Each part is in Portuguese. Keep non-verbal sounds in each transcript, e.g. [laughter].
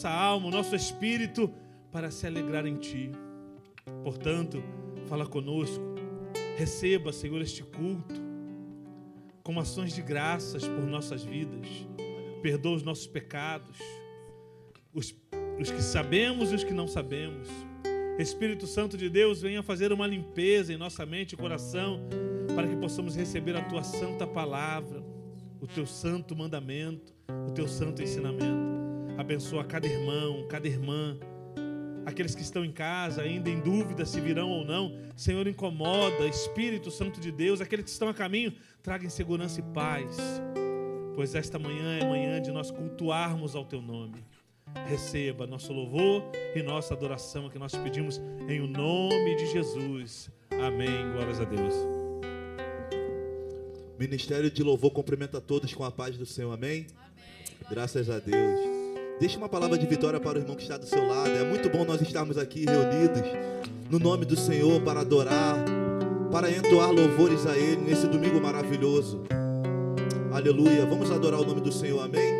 Nossa alma, o nosso espírito para se alegrar em Ti. Portanto, fala conosco, receba, Senhor, este culto com ações de graças por nossas vidas, perdoa os nossos pecados, os, os que sabemos e os que não sabemos. Espírito Santo de Deus, venha fazer uma limpeza em nossa mente e coração, para que possamos receber a Tua santa palavra, o Teu santo mandamento, o Teu santo ensinamento. Abençoa cada irmão, cada irmã. Aqueles que estão em casa, ainda em dúvida se virão ou não, Senhor, incomoda, Espírito Santo de Deus, aqueles que estão a caminho, traga segurança e paz, pois esta manhã é manhã de nós cultuarmos ao Teu nome. Receba nosso louvor e nossa adoração que nós pedimos em o nome de Jesus. Amém. Glórias a Deus. Ministério de Louvor cumprimenta todos com a paz do Senhor. Amém? Amém. Graças a Deus. Deixe uma palavra de vitória para o irmão que está do seu lado. É muito bom nós estarmos aqui reunidos no nome do Senhor para adorar, para entoar louvores a Ele nesse domingo maravilhoso. Aleluia. Vamos adorar o nome do Senhor. Amém.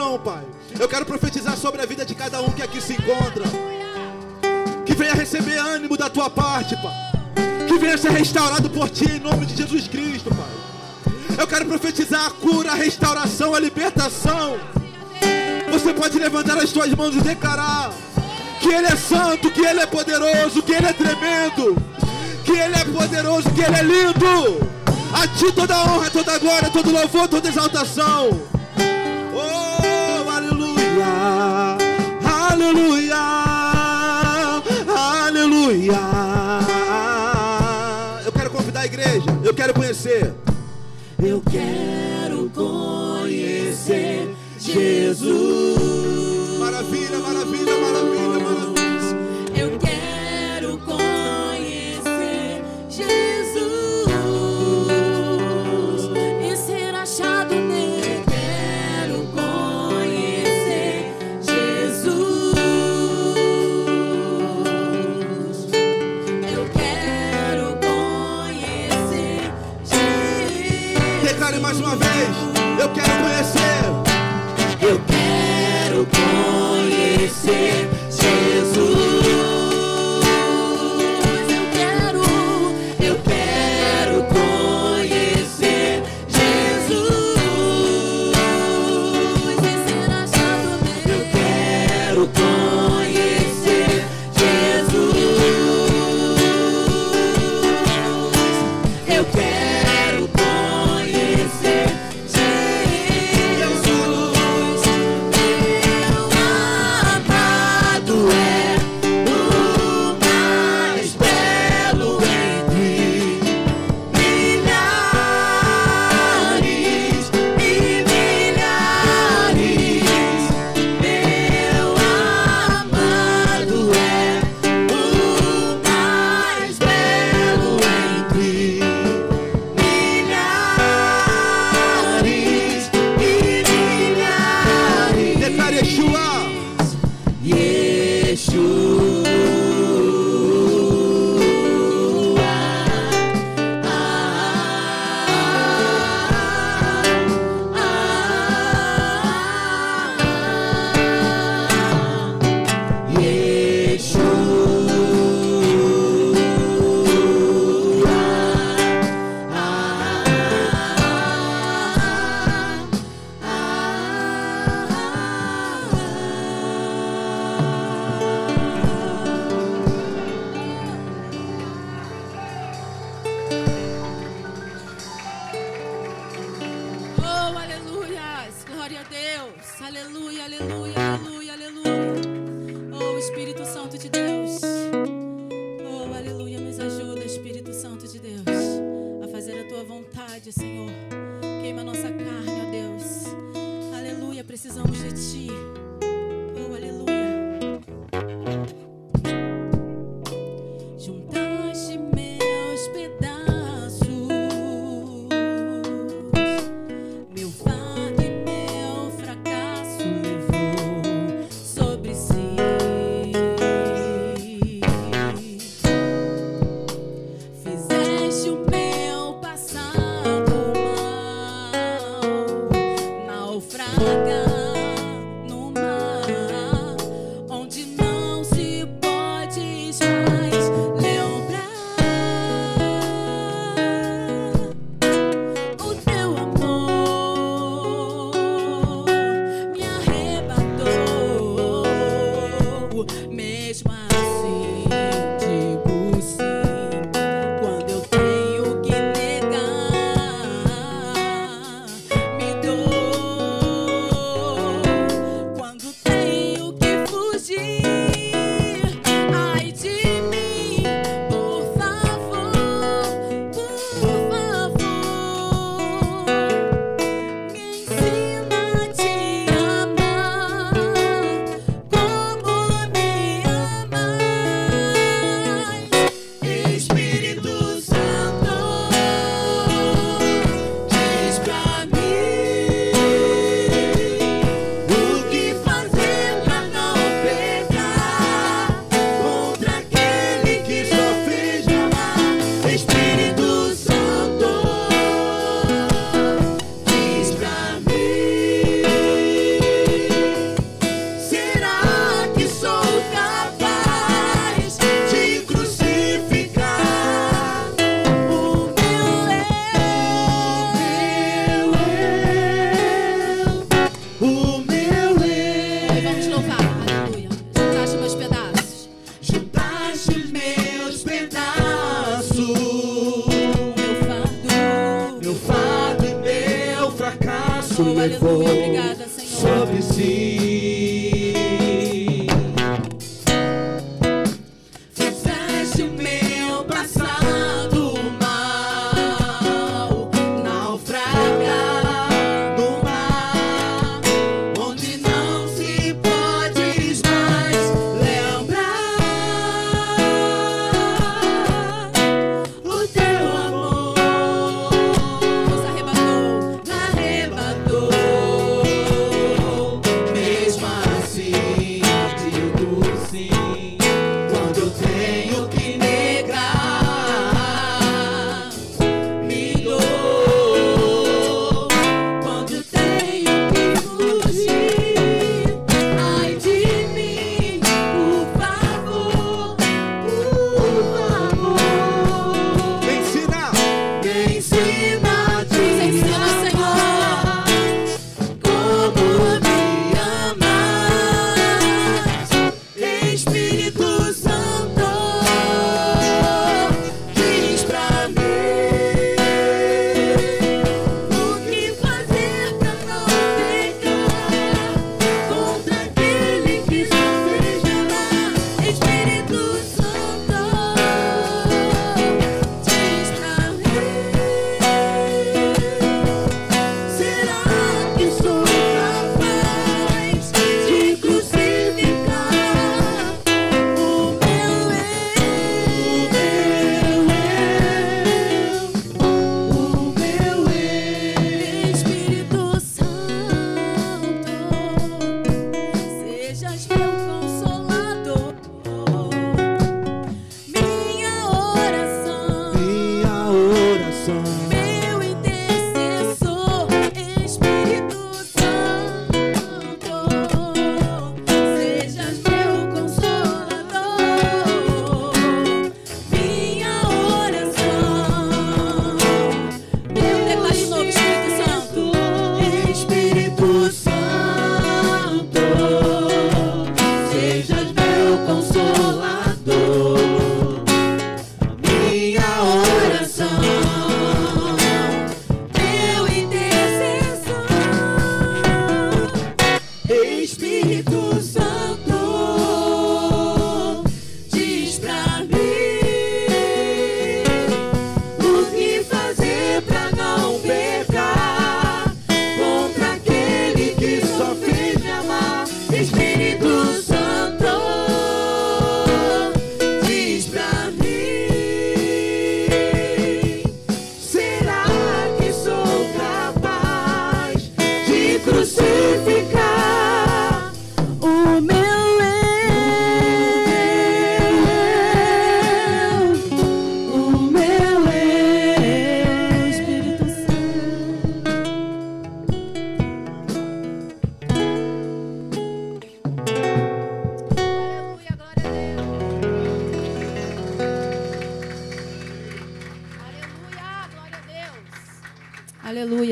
Pai. Eu quero profetizar sobre a vida de cada um que aqui se encontra. Que venha receber ânimo da tua parte, Pai. Que venha ser restaurado por ti em nome de Jesus Cristo, Pai. Eu quero profetizar a cura, a restauração, a libertação. Você pode levantar as suas mãos e declarar que Ele é santo, que Ele é poderoso, que Ele é tremendo, que Ele é poderoso, que Ele é lindo. A Ti toda honra, toda glória, todo louvor, toda exaltação.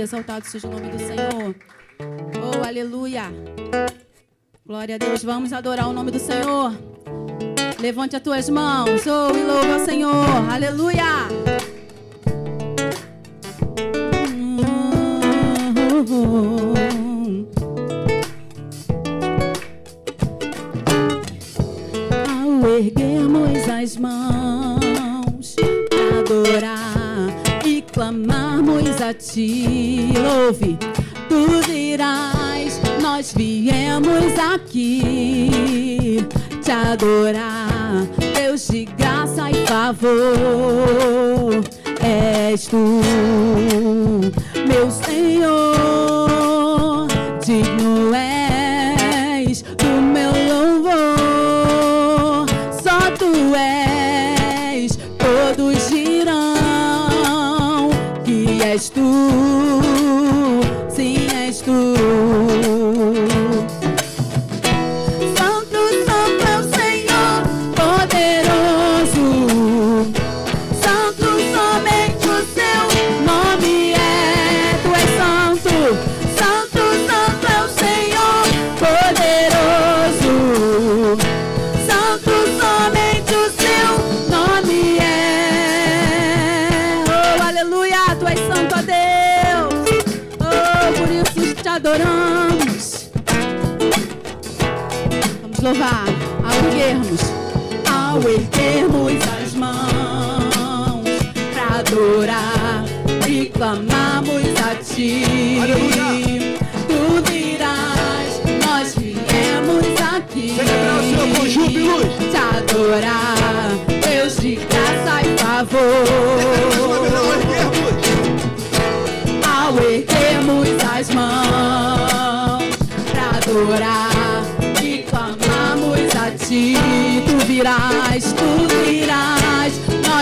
exaltado seja o nome do Senhor. Oh, aleluia. Glória a Deus. Vamos adorar o nome do Senhor. Levante as tuas mãos. Oh, e louva o Senhor. Aleluia.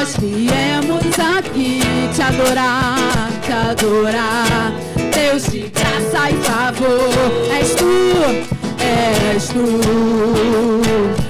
nós viemos aqui te adorar, te adorar. Deus de graça e favor, és tu, és tu.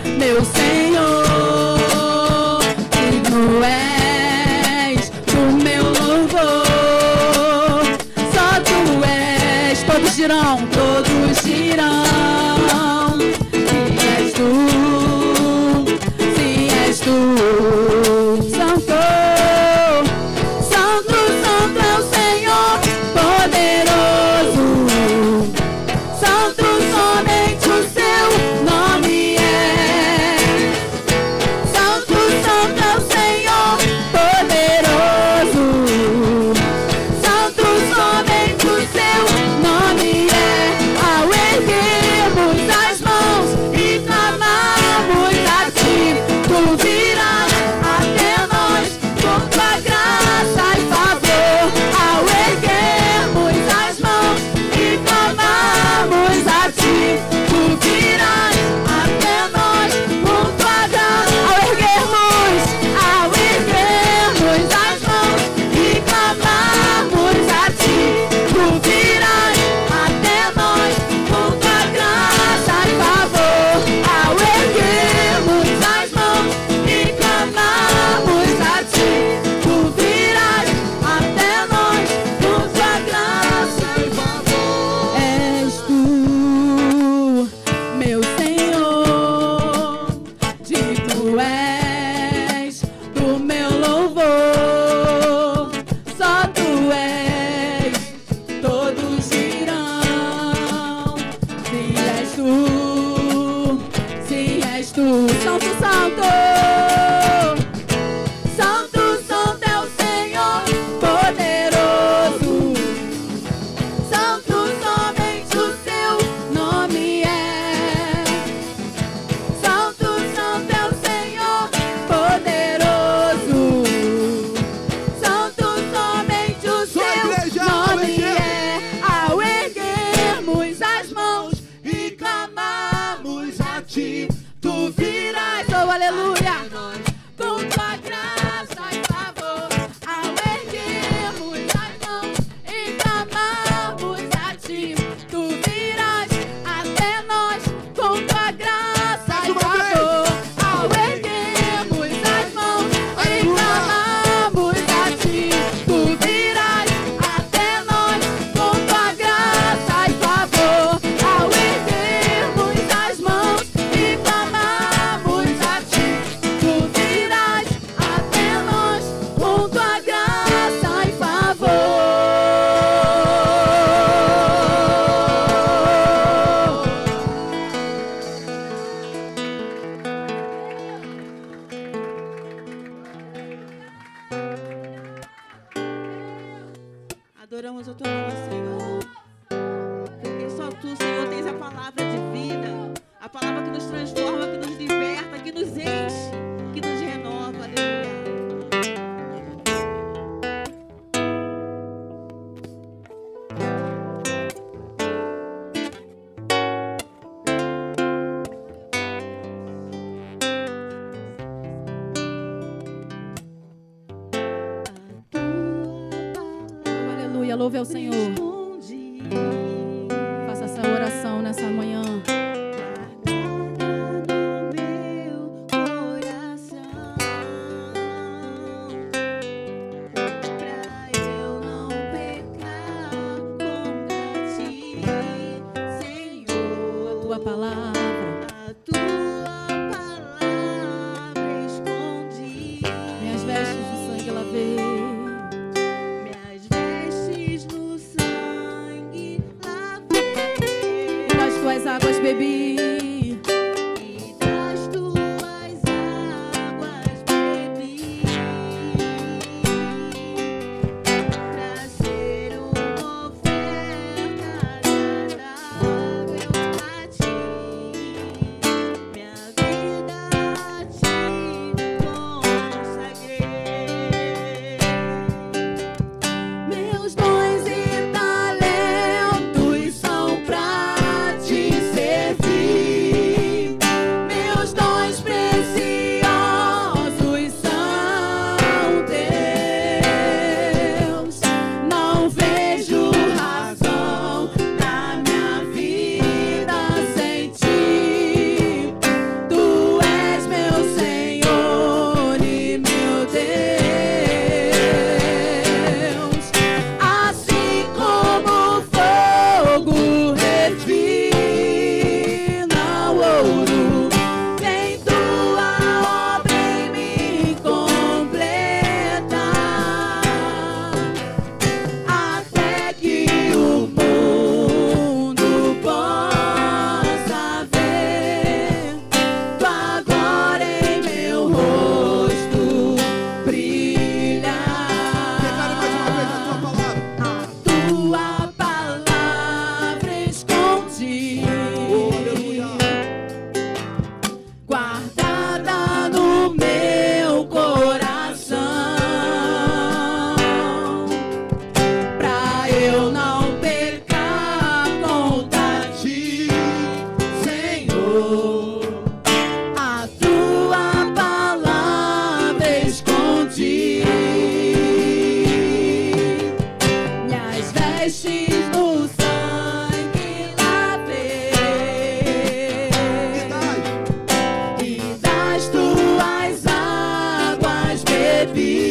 be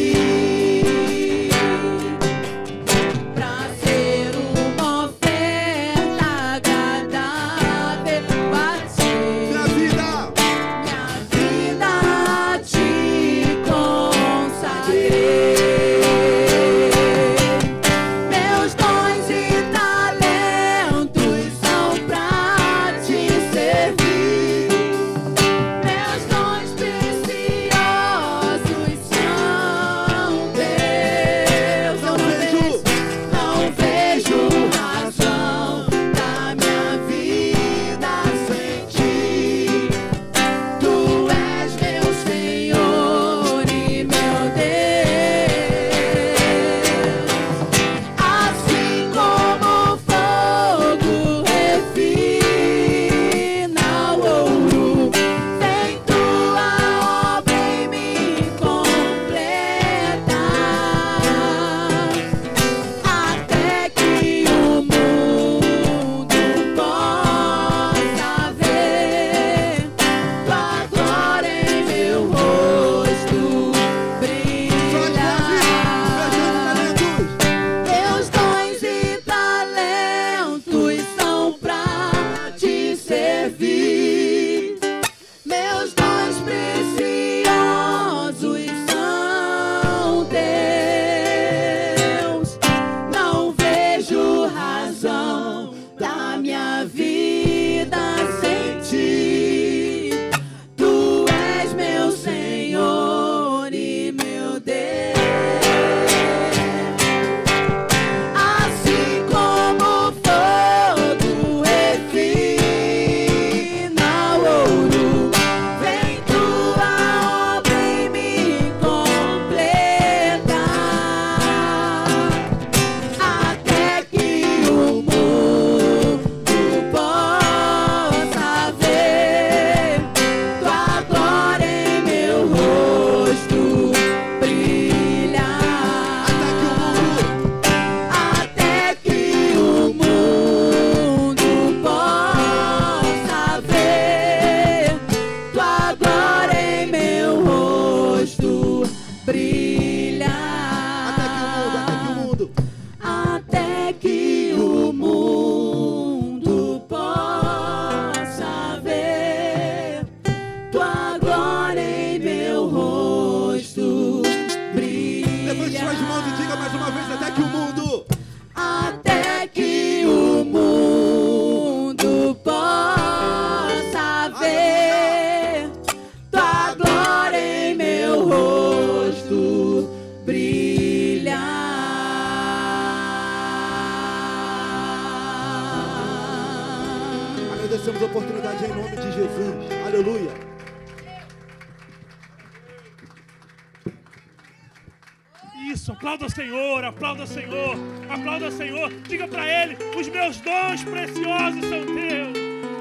aplauda o Senhor, aplauda o Senhor. Diga para Ele: os meus dons preciosos são teus.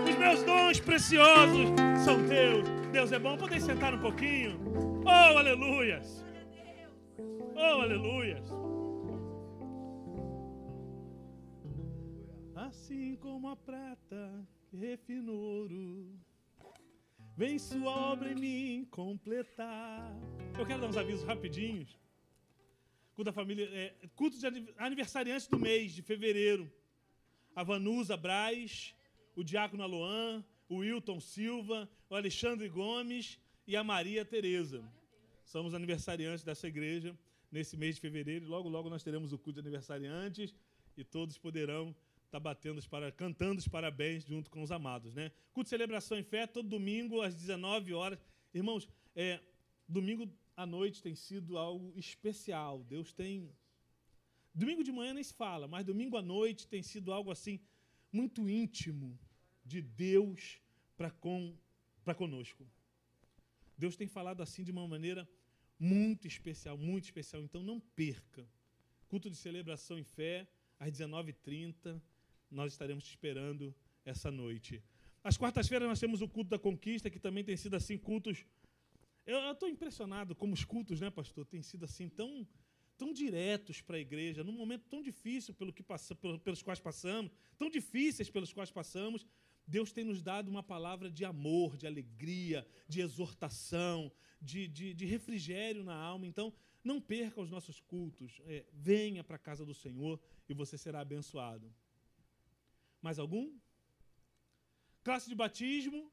Os meus dons preciosos são teus. Deus é bom. Podem sentar um pouquinho. Oh, aleluias. Oh, aleluias. Assim como a prata que refina o ouro, vem sua obra em mim completar. Eu quero dar uns avisos rapidinhos. Culto da família, é, culto de aniv- aniversariantes do mês de fevereiro. A Vanusa Braz, o Diácono Aloan, o Wilton Silva, o Alexandre Gomes e a Maria Tereza. Somos aniversariantes dessa igreja nesse mês de fevereiro. Logo, logo nós teremos o culto de aniversariantes e todos poderão estar batendo os para, cantando os parabéns junto com os amados, né? Culto de celebração em fé todo domingo às 19 horas. Irmãos, é, domingo à noite tem sido algo especial. Deus tem Domingo de manhã nem se fala, mas domingo à noite tem sido algo assim muito íntimo de Deus para com, para conosco. Deus tem falado assim de uma maneira muito especial, muito especial. Então não perca. Culto de celebração em fé, às 19h30. Nós estaremos te esperando essa noite. Às quartas-feiras nós temos o culto da conquista, que também tem sido assim, cultos. Eu estou impressionado como os cultos, né, pastor, têm sido assim tão, tão diretos para a igreja, num momento tão difícil pelo que passa, pelo- pelos quais passamos, tão difíceis pelos quais passamos. Deus tem nos dado uma palavra de amor, de alegria, de exortação, de, de, de refrigério na alma. Então, não perca os nossos cultos. É, venha para a casa do Senhor e você será abençoado. Mais algum? Classe de batismo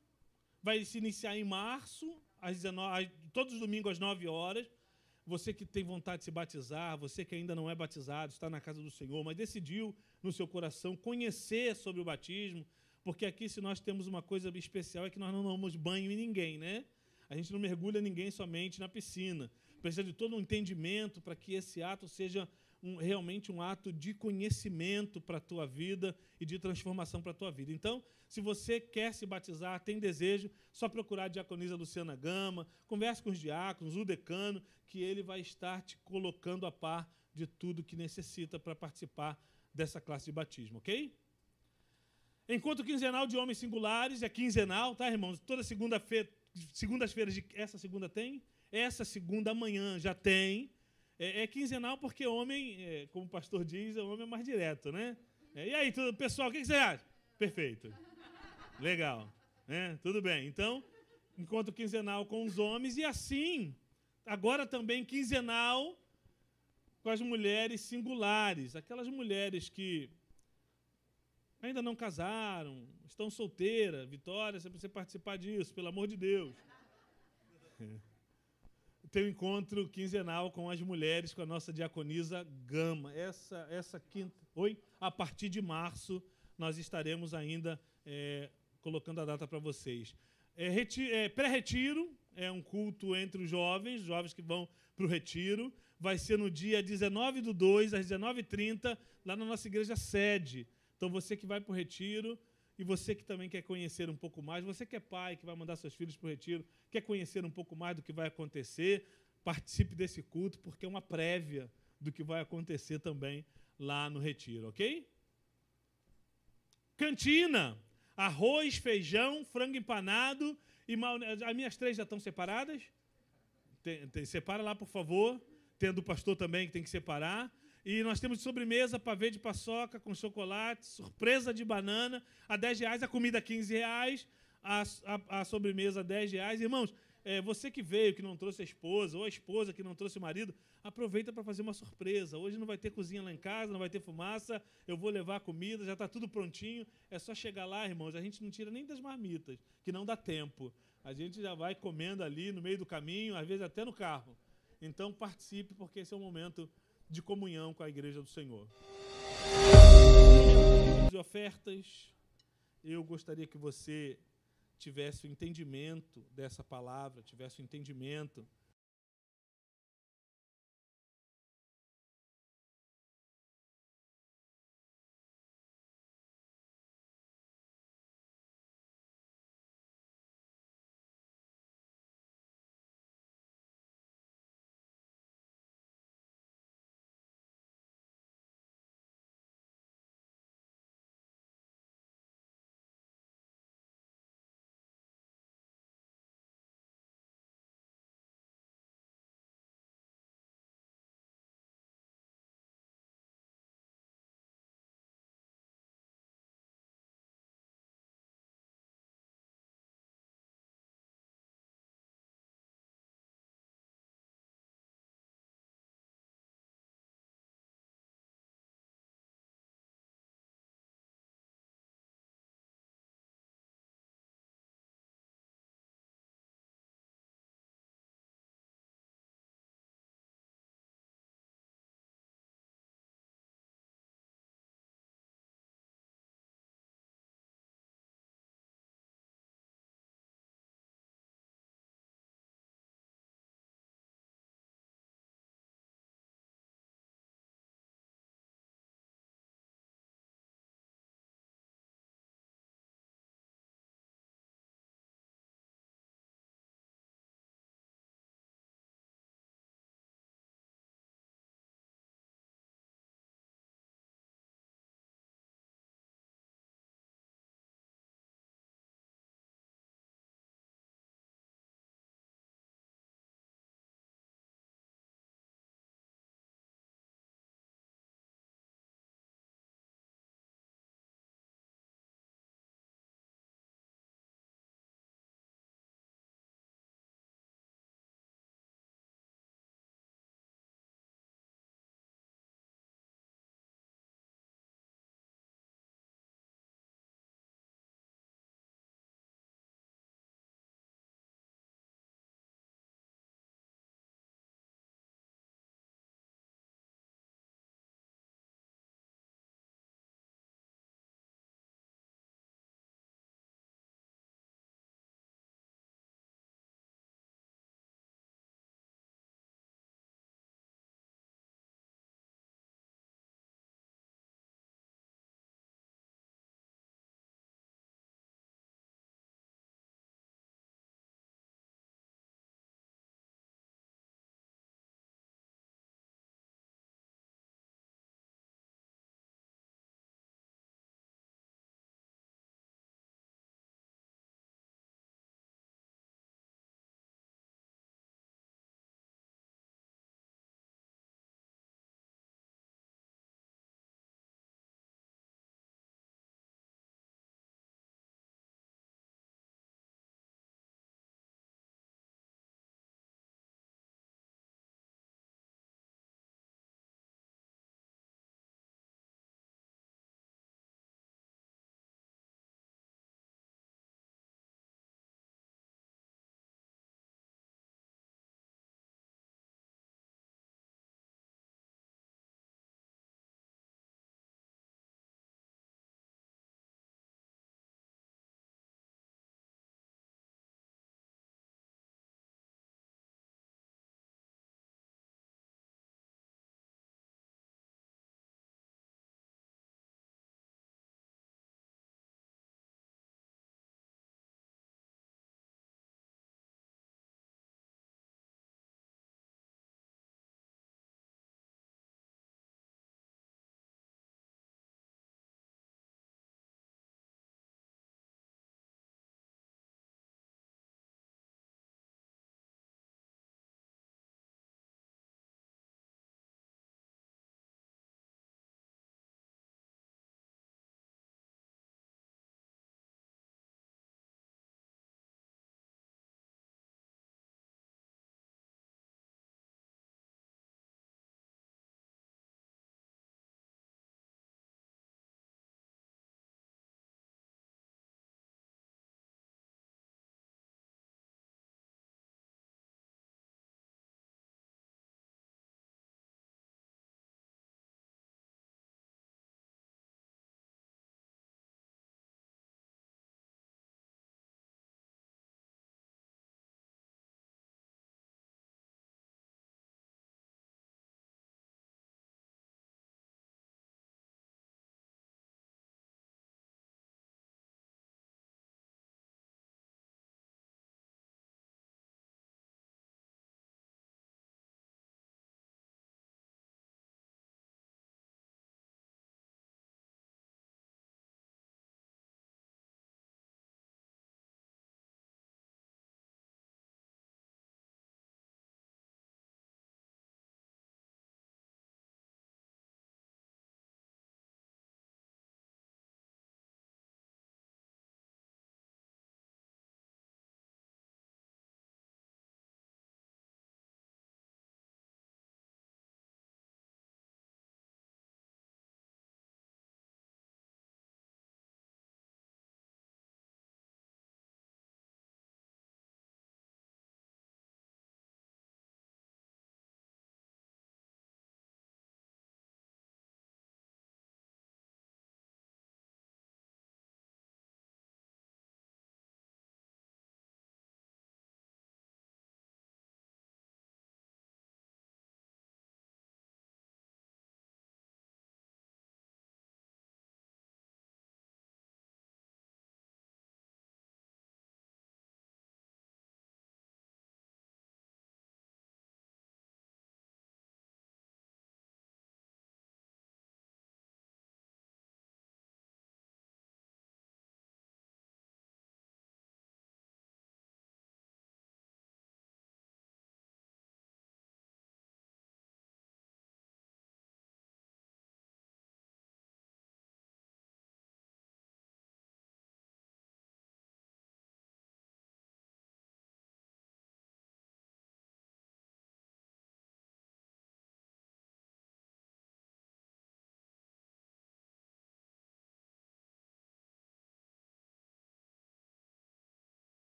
vai se iniciar em março, às 19, às- todos os domingos às 9 horas. Você que tem vontade de se batizar, você que ainda não é batizado, está na casa do Senhor, mas decidiu no seu coração conhecer sobre o batismo, porque aqui, se nós temos uma coisa especial, é que nós não damos banho em ninguém, né? A gente não mergulha ninguém somente na piscina. Precisa de todo um entendimento para que esse ato seja um- realmente um ato de conhecimento para a tua vida e de transformação para a tua vida. Então, se você quer se batizar, tem desejo, só procurar a diaconisa Luciana Gama, converse com os diáconos, o decano, que ele vai estar te colocando a par de tudo que necessita para participar dessa classe de batismo, ok? Encontro quinzenal de homens singulares, é quinzenal, tá, irmãos? Toda segunda-feira, segundas-feiras de essa segunda tem, essa segunda amanhã já tem. É, é quinzenal porque homem, é, como o pastor diz, o homem é mais direto, né? É, e aí, tudo, pessoal, o que, que você acha? Perfeito. Legal. né? Tudo bem. Então, encontro quinzenal com os homens e assim, agora também quinzenal com as mulheres singulares, aquelas mulheres que ainda não casaram, estão solteiras. Vitória, você precisa participar disso, pelo amor de Deus. Tem um encontro quinzenal com as mulheres, com a nossa diaconisa Gama. Essa, essa quinta. Oi? A partir de março, nós estaremos ainda é, colocando a data para vocês. É, é, Pré-retiro é um culto entre os jovens, jovens que vão para o retiro. Vai ser no dia 19 do 2, às 19h30, lá na nossa igreja sede. Então, você que vai para o retiro e você que também quer conhecer um pouco mais, você que é pai, que vai mandar seus filhos para o retiro, quer conhecer um pouco mais do que vai acontecer, participe desse culto, porque é uma prévia do que vai acontecer também lá no retiro, ok? Cantina, arroz, feijão, frango empanado e maionese. As minhas três já estão separadas? Tem- tem- separa lá, por favor. Tendo o pastor também que tem que separar. E nós temos de sobremesa, pavê de paçoca com chocolate, surpresa de banana, a 10 reais, a comida a 15 reais, a, a, a sobremesa a 10 reais. Irmãos, é, você que veio, que não trouxe a esposa, ou a esposa que não trouxe o marido, aproveita para fazer uma surpresa. Hoje não vai ter cozinha lá em casa, não vai ter fumaça, eu vou levar a comida, já está tudo prontinho. É só chegar lá, irmãos, a gente não tira nem das marmitas, que não dá tempo. A gente já vai comendo ali no meio do caminho, às vezes até no carro. Então participe, porque esse é um momento de comunhão com a igreja do Senhor. De ofertas, eu gostaria que você tivesse o entendimento dessa palavra, tivesse o entendimento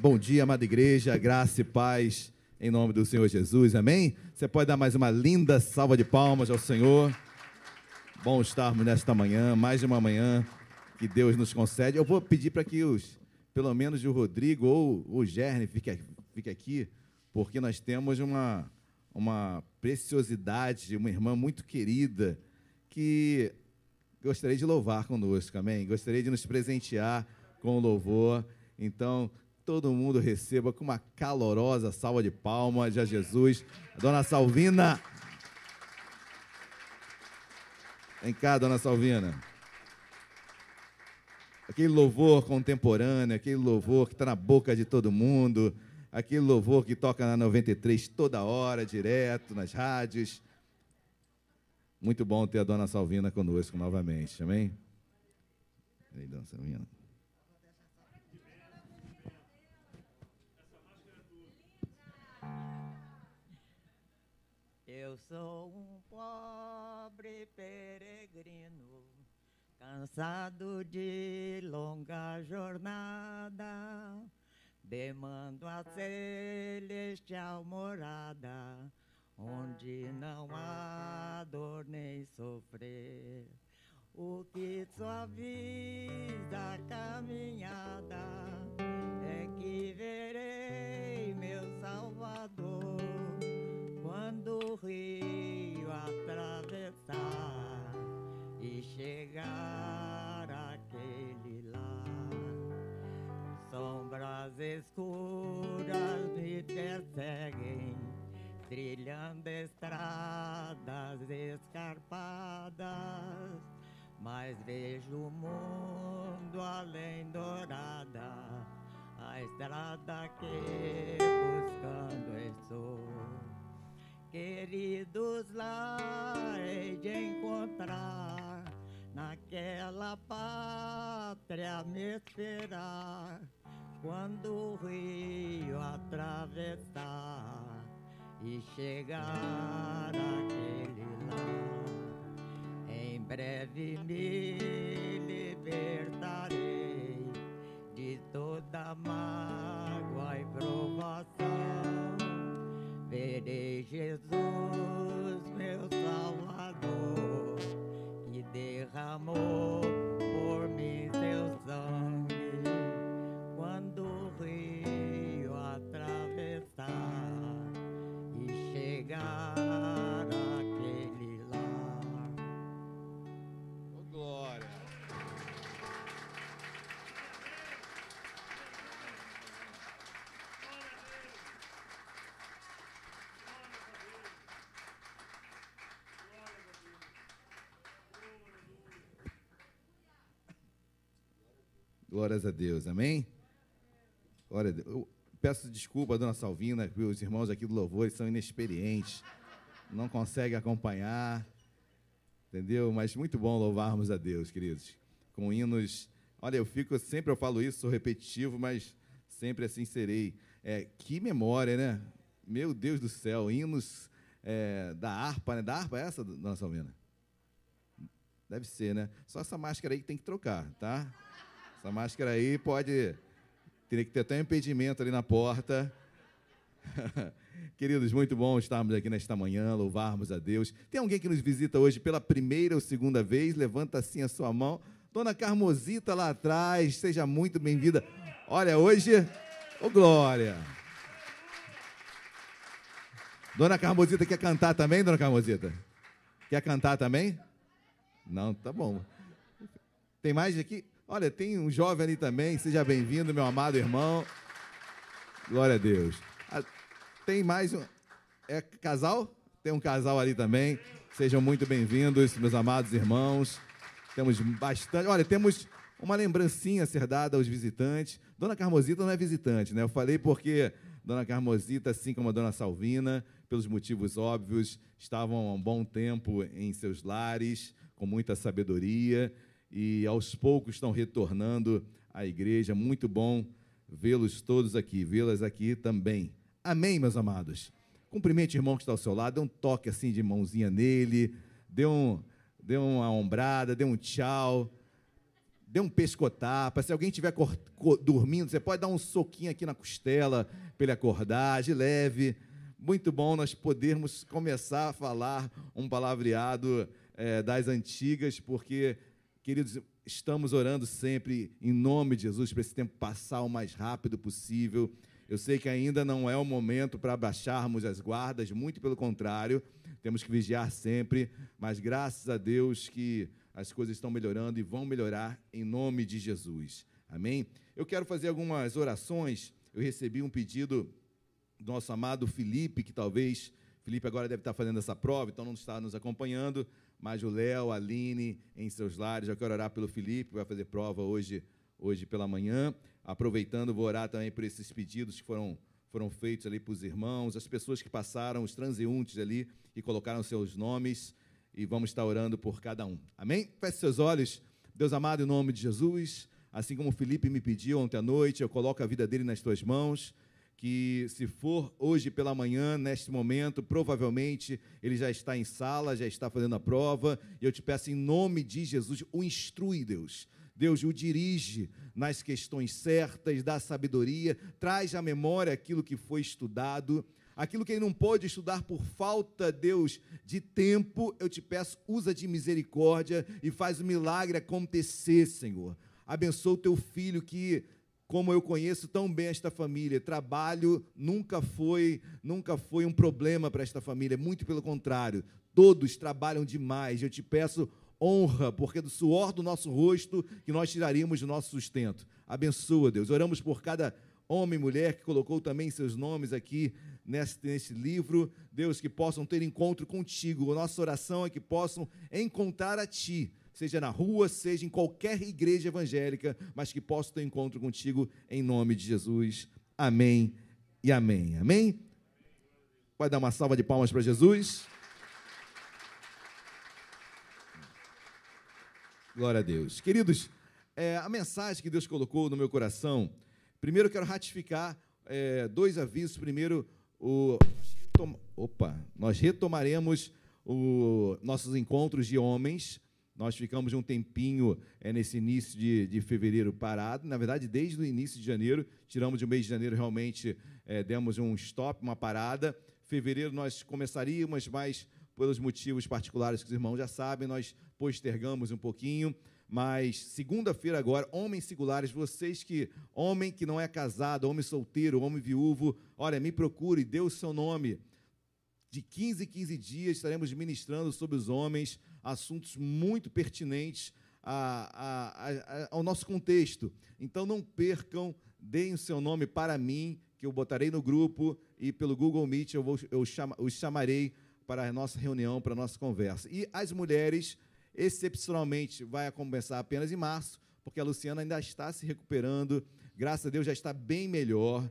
Bom dia, amada igreja, graça e paz em nome do Senhor Jesus, amém? Você pode dar mais uma linda salva de palmas ao Senhor. Bom estarmos nesta manhã, mais uma manhã que Deus nos concede. Eu vou pedir para que os, pelo menos o Rodrigo ou o Gerne fique, fique aqui, porque nós temos uma, uma preciosidade, uma irmã muito querida, que gostaria de louvar conosco, amém? Gostaria de nos presentear com o louvor. Então, todo mundo receba com uma calorosa salva de palmas a Jesus. A dona Salvina. Vem cá, dona Salvina. Aquele louvor contemporâneo, aquele louvor que está na boca de todo mundo, aquele louvor que toca na 93 toda hora, direto, nas rádios. Muito bom ter a dona Salvina conosco novamente, amém? Aí, dona Salvina. Eu sou um pobre peregrino, cansado de longa jornada, demando a celestial morada, onde não há dor nem sofrer. O que suaviza a caminhada é que verei meu Salvador quando o rio atravessar e chegar aquele lá. Sombras escuras me perseguem, trilhando estradas escarpadas, mas vejo o mundo além dourada, a estrada que buscando estou queridos lá hei de encontrar naquela pátria me esperar. Quando o rio atravessar e chegar aquele lá em breve me libertarei de toda mágoa e provação verei Jesus, meu Salvador, que derramou por mim seu sangue Glórias a Deus, amém? Glória a Deus. Eu peço desculpa, dona Salvina, que os irmãos aqui do louvor são inexperientes, não conseguem acompanhar, entendeu? Mas muito bom louvarmos a Deus, queridos, com hinos. Olha, eu fico sempre, eu falo isso, sou repetitivo, mas sempre assim serei. É, que memória, né? Meu Deus do céu, hinos é, da harpa, né? Da harpa é essa, dona Salvina? Deve ser, né? Só essa máscara aí que tem que trocar, tá? Essa máscara aí pode. Teria que ter até um impedimento ali na porta. [laughs] Queridos, muito bom estarmos aqui nesta manhã, louvarmos a Deus. Tem alguém que nos visita hoje pela primeira ou segunda vez? Levanta assim a sua mão. Dona Carmosita lá atrás, seja muito bem-vinda. Olha, hoje, ô Glória. Dona Carmosita quer cantar também, Dona Carmosita? Quer cantar também? Não, tá bom. Tem mais aqui? Olha, tem um jovem ali também. Seja bem-vindo, meu amado irmão. Glória a Deus. Ah, Tem mais um. É casal? Tem um casal ali também. Sejam muito bem-vindos, meus amados irmãos. Temos bastante. Olha, temos uma lembrancinha a ser dada aos visitantes. Dona Carmosita não é visitante, né? Eu falei porque Dona Carmosita, assim como a Dona Salvina, pelos motivos óbvios, estavam há um bom tempo em seus lares, com muita sabedoria, e aos poucos estão retornando à igreja. Muito bom vê-los todos aqui, vê-las aqui também. Amém, meus amados? Cumprimente o irmão que está ao seu lado, dê um toque assim de mãozinha nele, dê, um, dê uma ombrada, dê um tchau. dê um pescotapa. Se alguém estiver dormindo, você pode dar um soquinho aqui na costela para ele acordar, de leve. Muito bom nós podermos começar a falar um palavreado é, das antigas, porque, queridos, estamos orando sempre em nome de Jesus para esse tempo passar o mais rápido possível. Eu sei que ainda não é o momento para baixarmos as guardas, muito pelo contrário, temos que vigiar sempre, mas graças a Deus que as coisas estão melhorando e vão melhorar em nome de Jesus. Amém? Eu quero fazer algumas orações. Eu recebi um pedido do nosso amado Felipe, que talvez Felipe agora deve estar fazendo essa prova, então não está nos acompanhando, mas o Léo, a Aline, em seus lares, eu quero orar pelo Felipe, vai fazer prova hoje, hoje pela manhã. Aproveitando, vou orar também por esses pedidos que foram, foram feitos ali para os irmãos, as pessoas que passaram, os transeuntes ali e colocaram seus nomes e vamos estar orando por cada um. Amém? Feche seus olhos. Deus amado, em nome de Jesus, assim como o Felipe me pediu ontem à noite, eu coloco a vida dele nas tuas mãos. Que se for hoje pela manhã, neste momento, provavelmente ele já está em sala, já está fazendo a prova, e eu te peço em nome de Jesus, o instrui, Deus. Deus o dirige nas questões certas, dá sabedoria, traz à memória aquilo que foi estudado aquilo que ele não pôde estudar por falta, Deus, de tempo, eu te peço, usa de misericórdia e faz o milagre acontecer, Senhor. Abençoa o teu filho que como eu conheço tão bem esta família, trabalho nunca foi, nunca foi um problema para esta família, muito pelo contrário. Todos trabalham demais. Eu te peço honra, porque do suor do nosso rosto que nós tiraríamos o nosso sustento. Abençoa, Deus. Oramos por cada homem e mulher que colocou também seus nomes aqui nesse, nesse livro. Deus, que possam ter encontro contigo. A nossa oração é que possam encontrar a Ti, seja na rua, seja em qualquer igreja evangélica, mas que possam ter encontro contigo em nome de Jesus. Amém e amém. Amém? Pode dar uma salva de palmas para Jesus. Glória a Deus. Queridos, é, a mensagem que Deus colocou no meu coração Primeiro, quero ratificar é, dois avisos. Primeiro, o, opa, nós retomaremos os nossos encontros de homens. Nós ficamos um tempinho é, nesse início de, de fevereiro parado. Na verdade, desde o início de janeiro, tiramos o mês de janeiro, realmente é, demos um stop, uma parada. Fevereiro nós começaríamos, mas pelos motivos particulares que os irmãos já sabem, nós postergamos um pouquinho. Mas segunda-feira agora, homens singulares, vocês que, homem que não é casado, homem solteiro, homem viúvo, olha, me procure, dê o seu nome. De 15 em 15 dias estaremos ministrando sobre os homens assuntos muito pertinentes a, a, a, ao nosso contexto. Então não percam, deem o seu nome para mim, que eu botarei no grupo e pelo Google Meet eu, vou, eu chama, os chamarei para a nossa reunião, para a nossa conversa. E as mulheres excepcionalmente vai começar apenas em março, porque a Luciana ainda está se recuperando, graças a Deus já está bem melhor.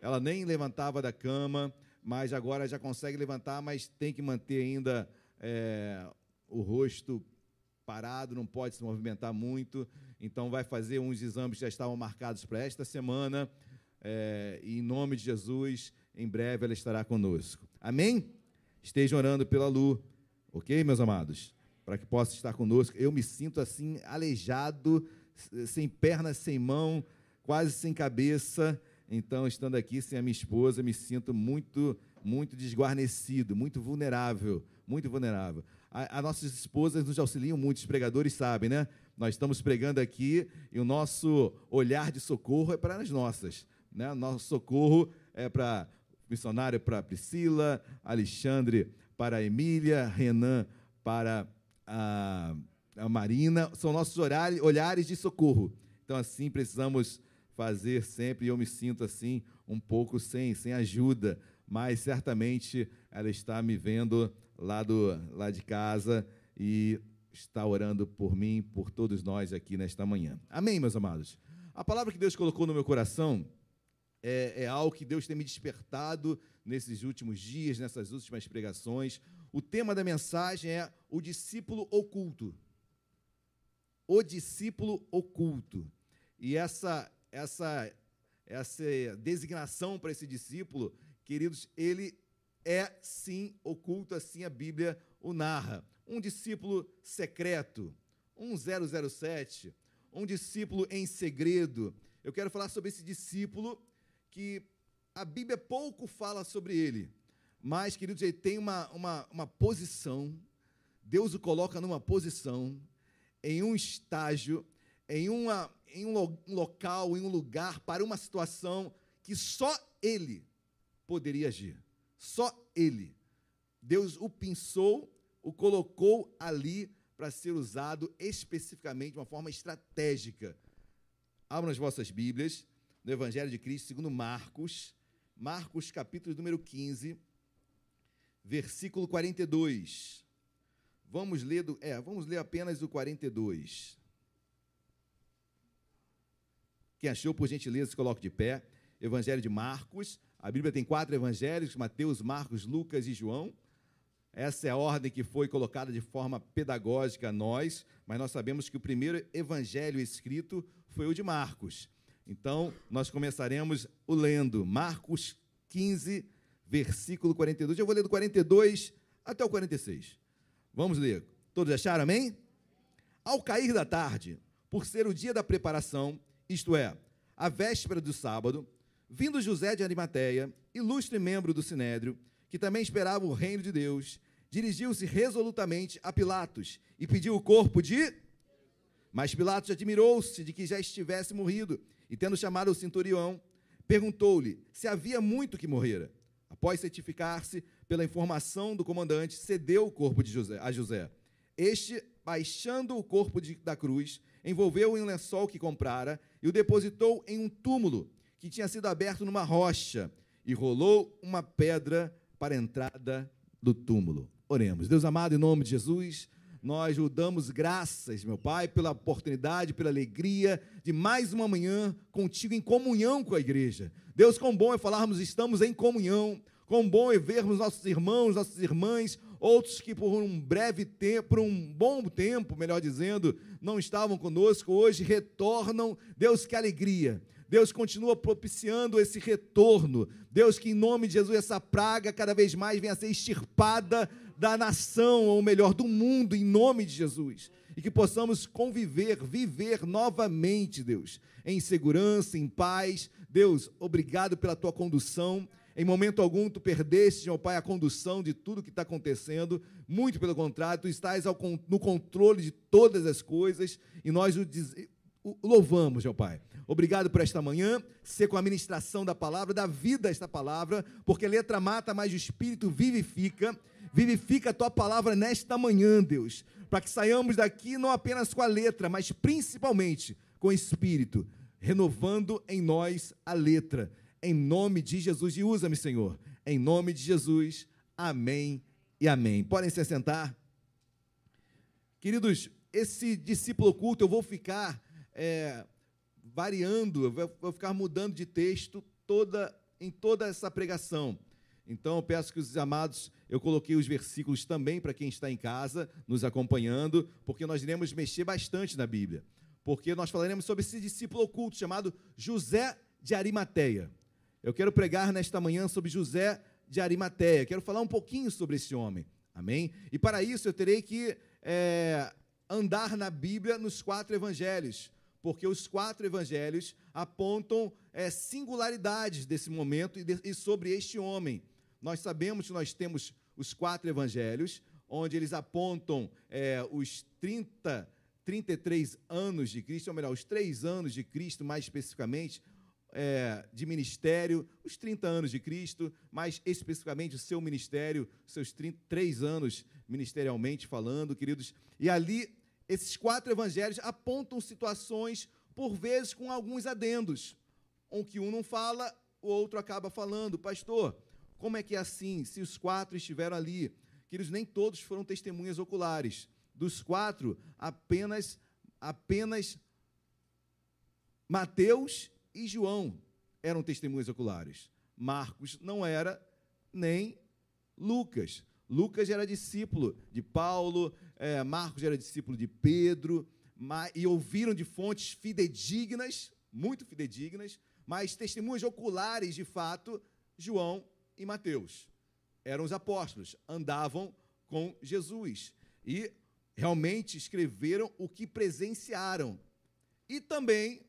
Ela nem levantava da cama, mas agora já consegue levantar, mas tem que manter ainda é, o rosto parado, não pode se movimentar muito. Então vai fazer uns exames que já estavam marcados para esta semana. É, e em nome de Jesus, em breve ela estará conosco. Amém? Estejam orando pela Lu, ok, meus amados? para que possa estar conosco. Eu me sinto assim, aleijado, sem pernas, sem mão, quase sem cabeça. Então, estando aqui sem a minha esposa, me sinto muito, muito desguarnecido, muito vulnerável, muito vulnerável. As nossas esposas nos auxiliam muito, os pregadores sabem, né? Nós estamos pregando aqui e o nosso olhar de socorro é para as nossas. Né? Nosso socorro é para missionário para Priscila, Alexandre para Emília, Renan para a, a Marina, são nossos olhares, olhares de socorro. Então, assim, precisamos fazer sempre, e eu me sinto assim, um pouco sem, sem ajuda, mas certamente ela está me vendo lá, do, lá de casa e está orando por mim, por todos nós aqui nesta manhã. Amém, meus amados? A palavra que Deus colocou no meu coração é, é algo que Deus tem me despertado nesses últimos dias, nessas últimas pregações. O tema da mensagem é o discípulo oculto. O discípulo oculto. E essa essa essa designação para esse discípulo, queridos, ele é sim oculto, assim a Bíblia o narra. Um discípulo secreto, um 007, um discípulo em segredo. Eu quero falar sobre esse discípulo que a Bíblia pouco fala sobre ele, mas, queridos, ele tem uma, uma, uma posição, Deus o coloca numa posição, em um estágio, em, uma, em um, um local, em um lugar, para uma situação que só ele poderia agir. Só ele. Deus o pensou, o colocou ali para ser usado especificamente de uma forma estratégica. Abram as vossas Bíblias no Evangelho de Cristo, segundo Marcos, Marcos capítulo número 15, versículo 42. Vamos ler do, é, vamos ler apenas o 42. Quem achou, por gentileza, se coloque de pé. Evangelho de Marcos. A Bíblia tem quatro evangelhos: Mateus, Marcos, Lucas e João. Essa é a ordem que foi colocada de forma pedagógica a nós, mas nós sabemos que o primeiro evangelho escrito foi o de Marcos. Então, nós começaremos o lendo Marcos 15, versículo 42. Eu vou ler do 42 até o 46. Vamos ler. Todos acharam, amém? Ao cair da tarde, por ser o dia da preparação, isto é, a véspera do sábado, vindo José de Arimateia, ilustre membro do Sinédrio, que também esperava o reino de Deus, dirigiu-se resolutamente a Pilatos e pediu o corpo de. Mas Pilatos admirou-se de que já estivesse morrido, e tendo chamado o centurião, perguntou-lhe se havia muito que morrera. Após certificar-se pela informação do comandante, cedeu o corpo de José, a José. Este, baixando o corpo de, da cruz, envolveu-o em um lençol que comprara e o depositou em um túmulo que tinha sido aberto numa rocha e rolou uma pedra para a entrada do túmulo. Oremos. Deus amado, em nome de Jesus, nós o damos graças, meu Pai, pela oportunidade, pela alegria de mais uma manhã contigo em comunhão com a igreja. Deus, quão bom é falarmos, estamos em comunhão. Quão bom é vermos nossos irmãos, nossas irmãs, outros que por um breve tempo, por um bom tempo, melhor dizendo, não estavam conosco, hoje retornam. Deus, que alegria. Deus continua propiciando esse retorno. Deus, que em nome de Jesus essa praga cada vez mais venha a ser extirpada da nação, ou melhor, do mundo, em nome de Jesus. E que possamos conviver, viver novamente, Deus, em segurança, em paz. Deus, obrigado pela tua condução. Em momento algum tu perdeste, meu Pai, a condução de tudo que está acontecendo. Muito pelo contrário, tu estás ao, no controle de todas as coisas e nós o, louvamos, meu Pai. Obrigado por esta manhã, ser com a ministração da palavra, da vida a esta palavra, porque letra mata, mas o Espírito vivifica. Vivifica a tua palavra nesta manhã, Deus, para que saiamos daqui não apenas com a letra, mas principalmente com o Espírito, renovando em nós a letra. Em nome de Jesus, e usa-me, Senhor. Em nome de Jesus, amém e amém. Podem se assentar. Queridos, esse discípulo oculto eu vou ficar é, variando, eu vou ficar mudando de texto toda em toda essa pregação. Então, eu peço que os amados, eu coloquei os versículos também para quem está em casa, nos acompanhando, porque nós iremos mexer bastante na Bíblia. Porque nós falaremos sobre esse discípulo oculto chamado José de Arimateia. Eu quero pregar nesta manhã sobre José de Arimateia. Quero falar um pouquinho sobre esse homem. Amém? E para isso eu terei que é, andar na Bíblia nos quatro evangelhos porque os quatro evangelhos apontam é, singularidades desse momento e, de, e, sobre este homem. Nós sabemos que nós temos os quatro evangelhos, onde eles apontam é, os 30, 33 anos de Cristo, ou melhor, os três anos de Cristo, mais especificamente, é, de ministério, os 30 anos de Cristo, mais especificamente o seu ministério, seus 33 anos ministerialmente falando, queridos. E ali, esses quatro evangelhos apontam situações, por vezes, com alguns adendos. Um que um não fala, o outro acaba falando. Pastor, como é que é assim? Se os quatro estiveram ali, queridos, nem todos foram testemunhas oculares. Dos quatro, apenas apenas Mateus e João eram testemunhas oculares. Marcos não era, nem Lucas. Lucas era discípulo de Paulo, é, Marcos era discípulo de Pedro, e ouviram de fontes fidedignas, muito fidedignas, mas testemunhas oculares de fato, João e Mateus. Eram os apóstolos, andavam com Jesus e realmente escreveram o que presenciaram. E também,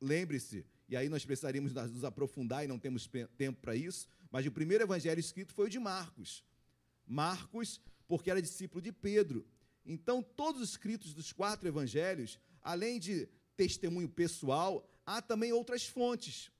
lembre-se, e aí nós precisaríamos nos aprofundar e não temos tempo para isso, mas o primeiro evangelho escrito foi o de Marcos. Marcos, porque era discípulo de Pedro. Então, todos os escritos dos quatro evangelhos, além de testemunho pessoal, há também outras fontes.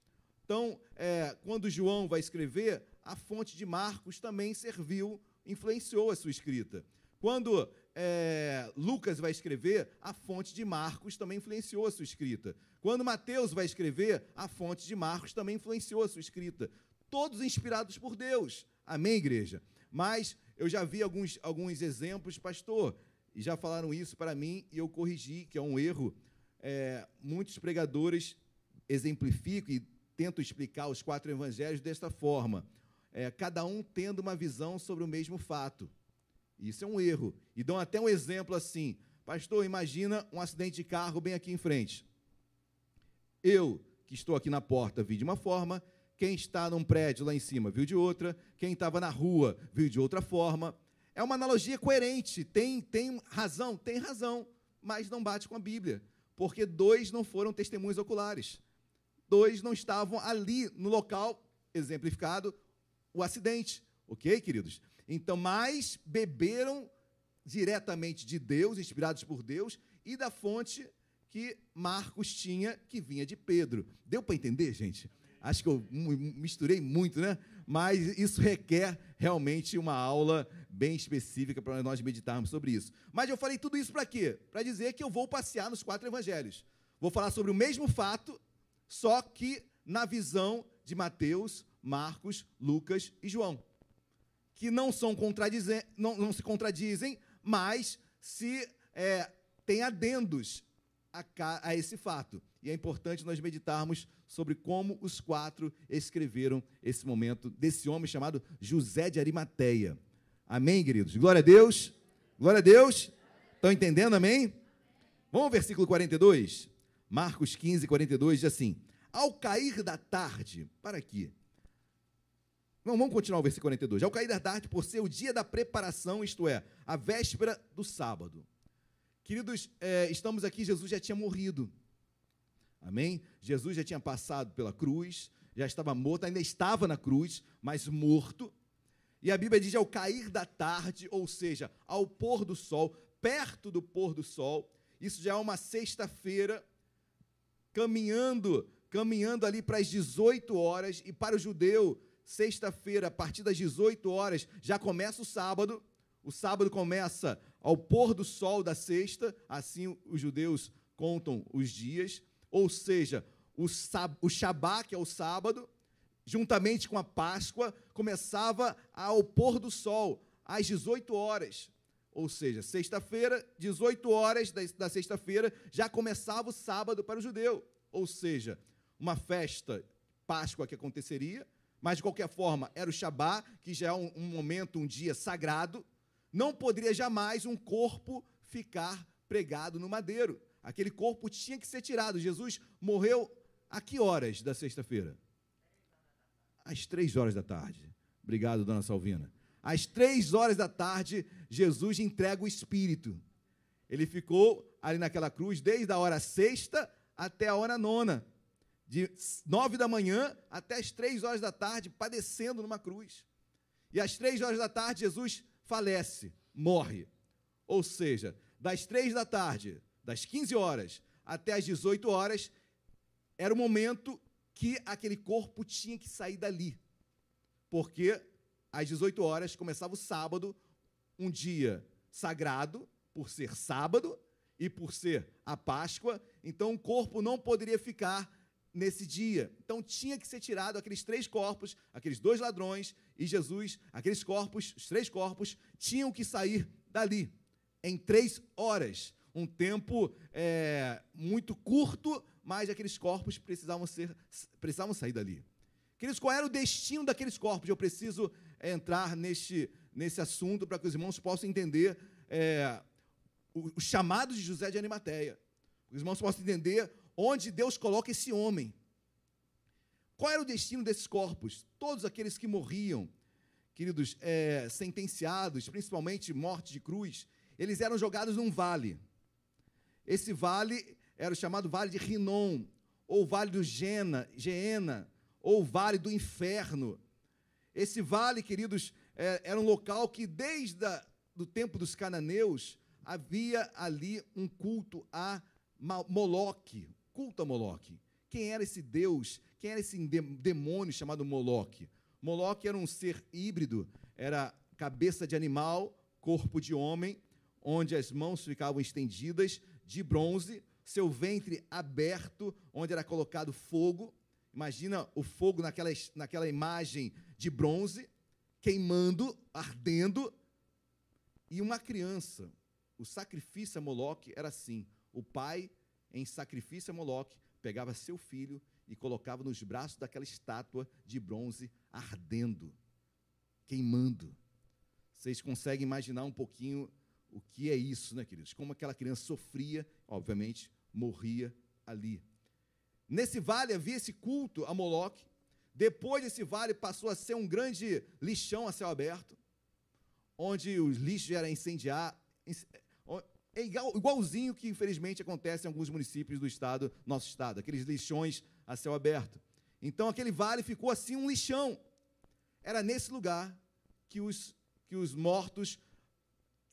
Então, é, quando João vai escrever, a fonte de Marcos também serviu, influenciou a sua escrita. Quando é, Lucas vai escrever, a fonte de Marcos também influenciou a sua escrita. Quando Mateus vai escrever, a fonte de Marcos também influenciou a sua escrita. Todos inspirados por Deus. Amém, igreja? Mas eu já vi alguns, alguns exemplos, pastor, e já falaram isso para mim e eu corrigi, que é um erro. É, muitos pregadores exemplificam e tentam explicar os quatro evangelhos desta forma: é, cada um tendo uma visão sobre o mesmo fato. Isso é um erro. E dão até um exemplo assim: Pastor, imagina um acidente de carro bem aqui em frente. Eu, que estou aqui na porta, vi de uma forma, quem está num prédio lá em cima viu de outra, quem estava na rua viu de outra forma. É uma analogia coerente, tem, tem razão, tem razão, mas não bate com a Bíblia, porque dois não foram testemunhos oculares. Dois não estavam ali no local exemplificado o acidente, ok, queridos? Então, mais beberam diretamente de Deus, inspirados por Deus, e da fonte que Marcos tinha, que vinha de Pedro. Deu para entender, gente? Acho que eu misturei muito, né? Mas isso requer realmente uma aula bem específica para nós meditarmos sobre isso. Mas eu falei tudo isso para quê? Para dizer que eu vou passear nos quatro evangelhos. Vou falar sobre o mesmo fato, só que na visão de Mateus, Marcos, Lucas e João que não, são contradizen não, não se contradizem, mas se é, têm adendos a, a esse fato. E é importante nós meditarmos sobre como os quatro escreveram esse momento desse homem chamado José de Arimateia. Amém, queridos? Glória a Deus. Glória a Deus. Estão entendendo? Amém? Vamos ao versículo 42. Marcos 15, 42 diz assim: Ao cair da tarde, para aqui. Não, vamos continuar o versículo 42. Ao cair da tarde, por ser o dia da preparação, isto é, a véspera do sábado. Queridos, é, estamos aqui, Jesus já tinha morrido. Amém? Jesus já tinha passado pela cruz, já estava morto, ainda estava na cruz, mas morto. E a Bíblia diz ao cair da tarde, ou seja, ao pôr do sol, perto do pôr do sol. Isso já é uma sexta-feira, caminhando, caminhando ali para as 18 horas, e para o judeu, sexta-feira, a partir das 18 horas, já começa o sábado. O sábado começa ao pôr do sol da sexta, assim os judeus contam os dias, ou seja, o, sab- o Shabá, que é o sábado, juntamente com a Páscoa, começava ao pôr do sol, às 18 horas. Ou seja, sexta-feira, 18 horas da, da sexta-feira, já começava o sábado para o judeu. Ou seja, uma festa, Páscoa que aconteceria, mas de qualquer forma era o Shabá, que já é um, um momento, um dia sagrado. Não poderia jamais um corpo ficar pregado no madeiro. Aquele corpo tinha que ser tirado. Jesus morreu a que horas da sexta-feira? Às três horas da tarde. Obrigado, dona Salvina. Às três horas da tarde, Jesus entrega o Espírito. Ele ficou ali naquela cruz desde a hora sexta até a hora nona. De nove da manhã até as três horas da tarde, padecendo numa cruz. E às três horas da tarde, Jesus falece, morre. Ou seja, das três da tarde, das 15 horas até as 18 horas, era o momento que aquele corpo tinha que sair dali. Porque às 18 horas começava o sábado, um dia sagrado, por ser sábado e por ser a Páscoa, então o corpo não poderia ficar nesse dia. Então tinha que ser tirado aqueles três corpos, aqueles dois ladrões e Jesus, aqueles corpos, os três corpos, tinham que sair dali em três horas. Um tempo é, muito curto, mas aqueles corpos precisavam, ser, precisavam sair dali. Queridos, qual era o destino daqueles corpos? Eu preciso é, entrar neste, nesse assunto para que os irmãos possam entender é, o, o chamado de José de Arimateia. Os irmãos possam entender onde Deus coloca esse homem. Qual era o destino desses corpos? Todos aqueles que morriam, queridos, é, sentenciados, principalmente morte de cruz, eles eram jogados num vale. Esse vale era o chamado Vale de Rinom, ou Vale do Gena, Geena, ou Vale do Inferno. Esse vale, queridos, é, era um local que desde o tempo dos cananeus havia ali um culto a Moloque, culto a Moloque. Quem era esse deus? Quem era esse demônio chamado Moloque? Moloque era um ser híbrido, era cabeça de animal, corpo de homem, onde as mãos ficavam estendidas, de bronze, seu ventre aberto, onde era colocado fogo. Imagina o fogo naquela, naquela imagem de bronze, queimando, ardendo, e uma criança. O sacrifício a Moloque era assim: o pai, em sacrifício a Moloque, pegava seu filho e colocava nos braços daquela estátua de bronze ardendo, queimando. Vocês conseguem imaginar um pouquinho o que é isso, né, queridos? Como aquela criança sofria, obviamente, morria ali. Nesse vale havia esse culto a Moloque. Depois desse vale passou a ser um grande lixão a céu aberto, onde os lixos eram incendiar, é igualzinho que infelizmente acontece em alguns municípios do estado, nosso estado, aqueles lixões a céu aberto. Então aquele vale ficou assim um lixão. Era nesse lugar que os, que os mortos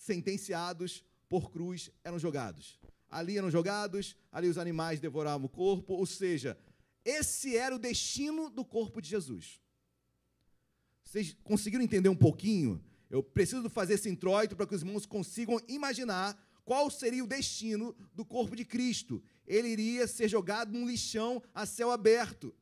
sentenciados por cruz eram jogados. Ali eram jogados, ali os animais devoravam o corpo, ou seja, esse era o destino do corpo de Jesus. Vocês conseguiram entender um pouquinho? Eu preciso fazer esse introito para que os irmãos consigam imaginar qual seria o destino do corpo de Cristo. Ele iria ser jogado num lixão a céu aberto,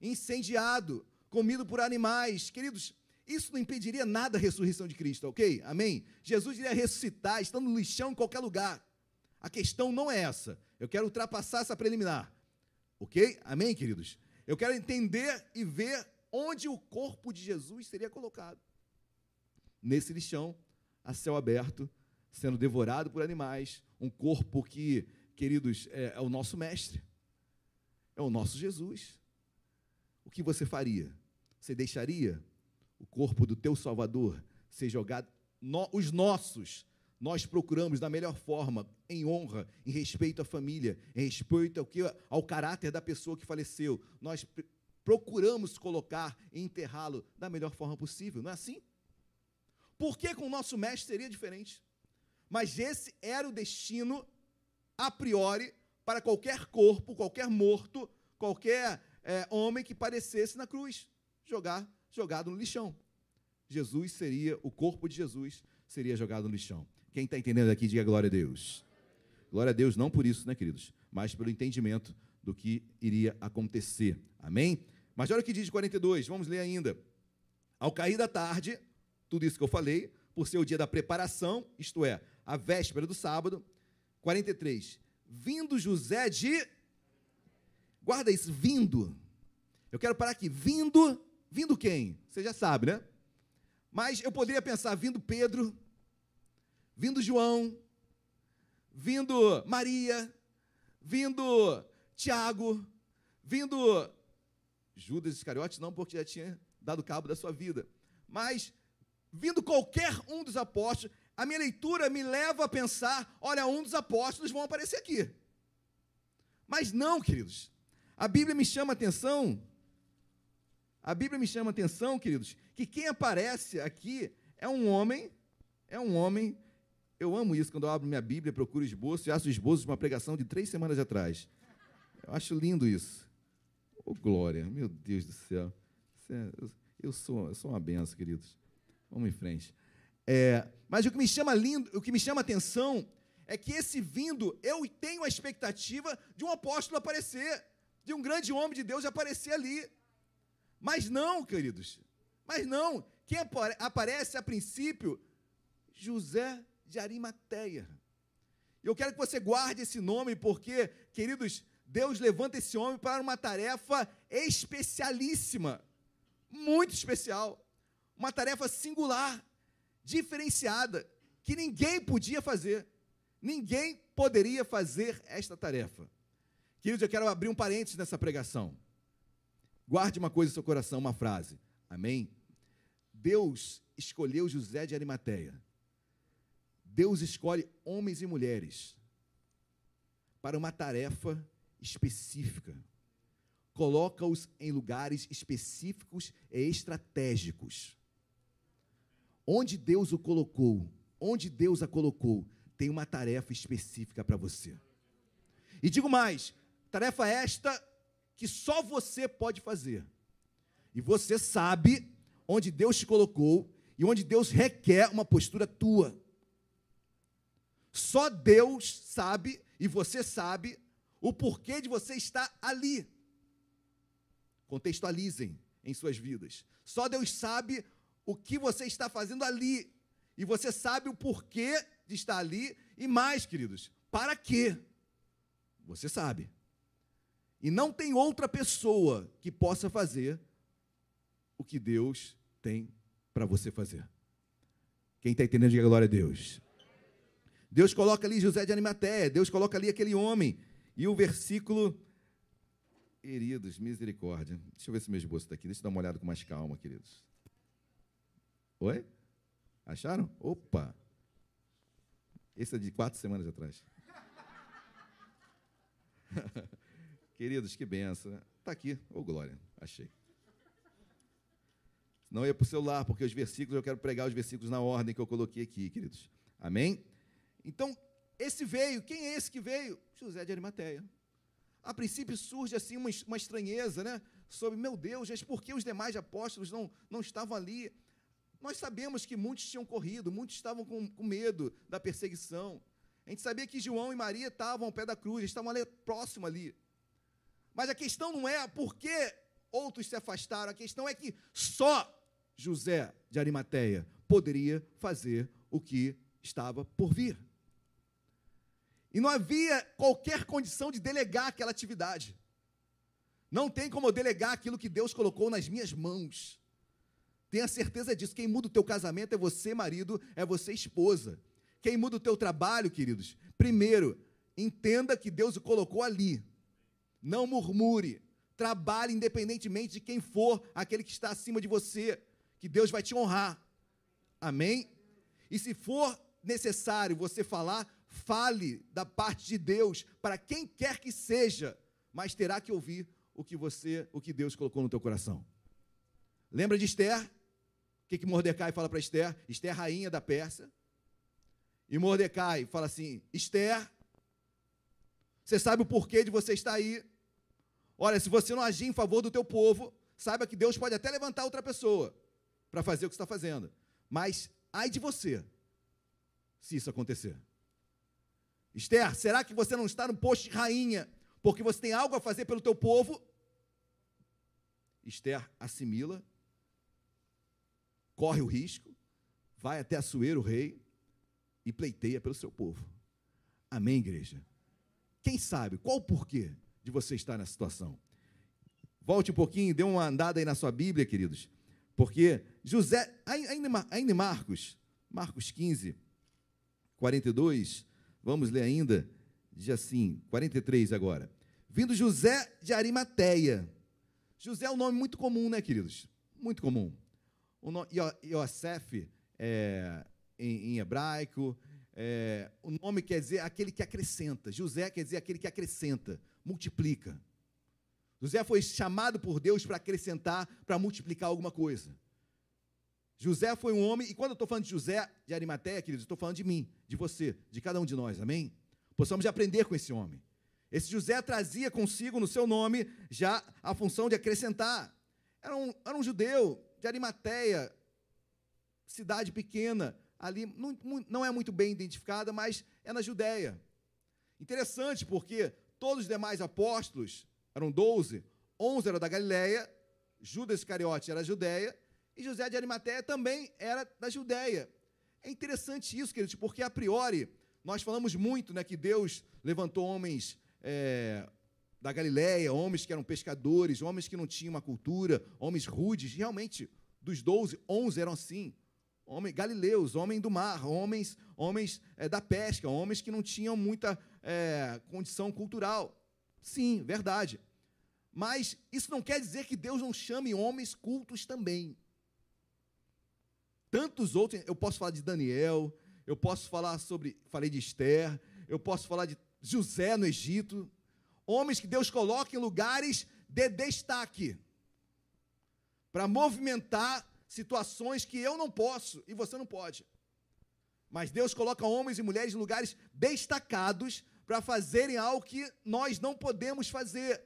incendiado, comido por animais. Queridos, isso não impediria nada a ressurreição de Cristo, ok? Amém? Jesus iria ressuscitar, estando no lixão em qualquer lugar. A questão não é essa. Eu quero ultrapassar essa preliminar. Ok? Amém, queridos? Eu quero entender e ver onde o corpo de Jesus seria colocado. Nesse lixão, a céu aberto, sendo devorado por animais, um corpo que, queridos, é, é o nosso mestre, é o nosso Jesus. O que você faria? Você deixaria o corpo do teu Salvador ser jogado? No, os nossos, nós procuramos da melhor forma, em honra, em respeito à família, em respeito ao, que, ao caráter da pessoa que faleceu. Nós procuramos colocar e enterrá-lo da melhor forma possível, não é assim? Por que com o nosso mestre seria diferente? Mas esse era o destino, a priori, para qualquer corpo, qualquer morto, qualquer é, homem que parecesse na cruz, jogar, jogado no lixão. Jesus seria, o corpo de Jesus seria jogado no lixão. Quem está entendendo aqui, diga glória a Deus. Glória a Deus, não por isso, né, queridos? Mas pelo entendimento do que iria acontecer. Amém? Mas olha o que diz 42, vamos ler ainda. Ao cair da tarde, tudo isso que eu falei, por ser o dia da preparação, isto é, a véspera do sábado. 43. Vindo José de. Guarda isso, vindo. Eu quero parar aqui. Vindo. Vindo quem? Você já sabe, né? Mas eu poderia pensar, vindo Pedro, vindo João, vindo Maria, vindo Tiago, vindo Judas Iscariotes, não, porque já tinha dado cabo da sua vida. Mas vindo qualquer um dos apóstolos, a minha leitura me leva a pensar: olha, um dos apóstolos vão aparecer aqui. Mas não, queridos. A Bíblia me chama a atenção. A Bíblia me chama a atenção, queridos, que quem aparece aqui é um homem, é um homem. Eu amo isso quando eu abro minha Bíblia, procuro esboço e acho esboço de uma pregação de três semanas atrás. Eu acho lindo isso. Oh, glória, meu Deus do céu. É, eu sou, eu sou uma benção, queridos. Vamos em frente. É, mas o que me chama lindo, o que me chama atenção é que esse vindo, eu tenho a expectativa de um apóstolo aparecer, de um grande homem de Deus aparecer ali. Mas não, queridos. Mas não. Quem aparece a princípio? José de Arimateia. Eu quero que você guarde esse nome, porque, queridos, Deus levanta esse homem para uma tarefa especialíssima, muito especial uma tarefa singular, diferenciada, que ninguém podia fazer. Ninguém poderia fazer esta tarefa. Queridos, eu quero abrir um parênteses nessa pregação. Guarde uma coisa no seu coração, uma frase. Amém? Deus escolheu José de Arimateia. Deus escolhe homens e mulheres para uma tarefa específica. Coloca-os em lugares específicos e estratégicos. Onde Deus o colocou, onde Deus a colocou, tem uma tarefa específica para você. E digo mais: tarefa esta que só você pode fazer. E você sabe onde Deus te colocou e onde Deus requer uma postura tua. Só Deus sabe e você sabe o porquê de você estar ali. Contextualizem em suas vidas. Só Deus sabe o que você está fazendo ali. E você sabe o porquê de estar ali. E mais, queridos, para quê? Você sabe. E não tem outra pessoa que possa fazer o que Deus tem para você fazer. Quem está entendendo, diga glória a Deus. Deus coloca ali José de Arimateia, Deus coloca ali aquele homem. E o versículo. Queridos, misericórdia. Deixa eu ver se meu esboço está aqui. Deixa eu dar uma olhada com mais calma, queridos. Oi? Acharam? Opa! Esse é de quatro semanas atrás. [laughs] Queridos, que benção. Está aqui. Ô, oh, glória. Achei. Não ia para o celular, porque os versículos, eu quero pregar os versículos na ordem que eu coloquei aqui, queridos. Amém? Então, esse veio, quem é esse que veio? José de Arimateia. A princípio surge assim uma, uma estranheza, né? Sobre, meu Deus, mas por que os demais apóstolos não, não estavam ali? Nós sabemos que muitos tinham corrido, muitos estavam com, com medo da perseguição. A gente sabia que João e Maria estavam ao pé da cruz, estavam ali próximo ali. Mas a questão não é por que outros se afastaram, a questão é que só José de Arimateia poderia fazer o que estava por vir. E não havia qualquer condição de delegar aquela atividade. Não tem como eu delegar aquilo que Deus colocou nas minhas mãos. Tenha certeza disso. Quem muda o teu casamento é você, marido, é você, esposa. Quem muda o teu trabalho, queridos, primeiro, entenda que Deus o colocou ali. Não murmure. Trabalhe independentemente de quem for aquele que está acima de você que Deus vai te honrar. Amém? E se for necessário você falar, fale da parte de Deus para quem quer que seja, mas terá que ouvir o que você, o que Deus colocou no teu coração. Lembra de Esther? O que, que Mordecai fala para Esther? Esther, rainha da Pérsia. E Mordecai fala assim: Esther, você sabe o porquê de você estar aí? Olha, se você não agir em favor do teu povo, saiba que Deus pode até levantar outra pessoa para fazer o que está fazendo. Mas ai de você, se isso acontecer. Esther, será que você não está no posto de rainha porque você tem algo a fazer pelo teu povo? Esther assimila, corre o risco, vai até Assuero, o rei, e pleiteia pelo seu povo. Amém, igreja? Quem sabe, qual o porquê de você estar nessa situação? Volte um pouquinho, dê uma andada aí na sua Bíblia, queridos. Porque José, ainda em Marcos, Marcos 15, 42, vamos ler ainda, diz assim, 43 agora. Vindo José de Arimateia. José é um nome muito comum, né, queridos? Muito comum. O nome, Yosef é, em, em, hebraico, é, o nome quer dizer aquele que acrescenta. José quer dizer aquele que acrescenta, multiplica. José foi chamado por Deus para acrescentar, para multiplicar alguma coisa. José foi um homem, e quando eu estou falando de José de Arimateia, queridos, estou falando de mim, de você, de cada um de nós, amém? Possamos aprender com esse homem. Esse José trazia consigo no seu nome já a função de acrescentar. Era um, era um judeu de Arimateia, cidade pequena, ali, não, não é muito bem identificada, mas é na Judéia. Interessante porque todos os demais apóstolos, eram doze, onze eram da Galiléia, Judas Iscariote era da Judéia, e José de Arimateia também era da Judéia. É interessante isso, queridos, porque a priori nós falamos muito né, que Deus levantou homens é, da Galiléia, homens que eram pescadores, homens que não tinham uma cultura, homens rudes. Realmente, dos doze, onze eram assim. Galileus, homens do mar, homens, homens é, da pesca, homens que não tinham muita é, condição cultural. Sim, verdade. Mas isso não quer dizer que Deus não chame homens cultos também. Tantos outros, eu posso falar de Daniel, eu posso falar sobre, falei de Esther, eu posso falar de José no Egito, homens que Deus coloca em lugares de destaque para movimentar situações que eu não posso e você não pode. Mas Deus coloca homens e mulheres em lugares destacados para fazerem algo que nós não podemos fazer.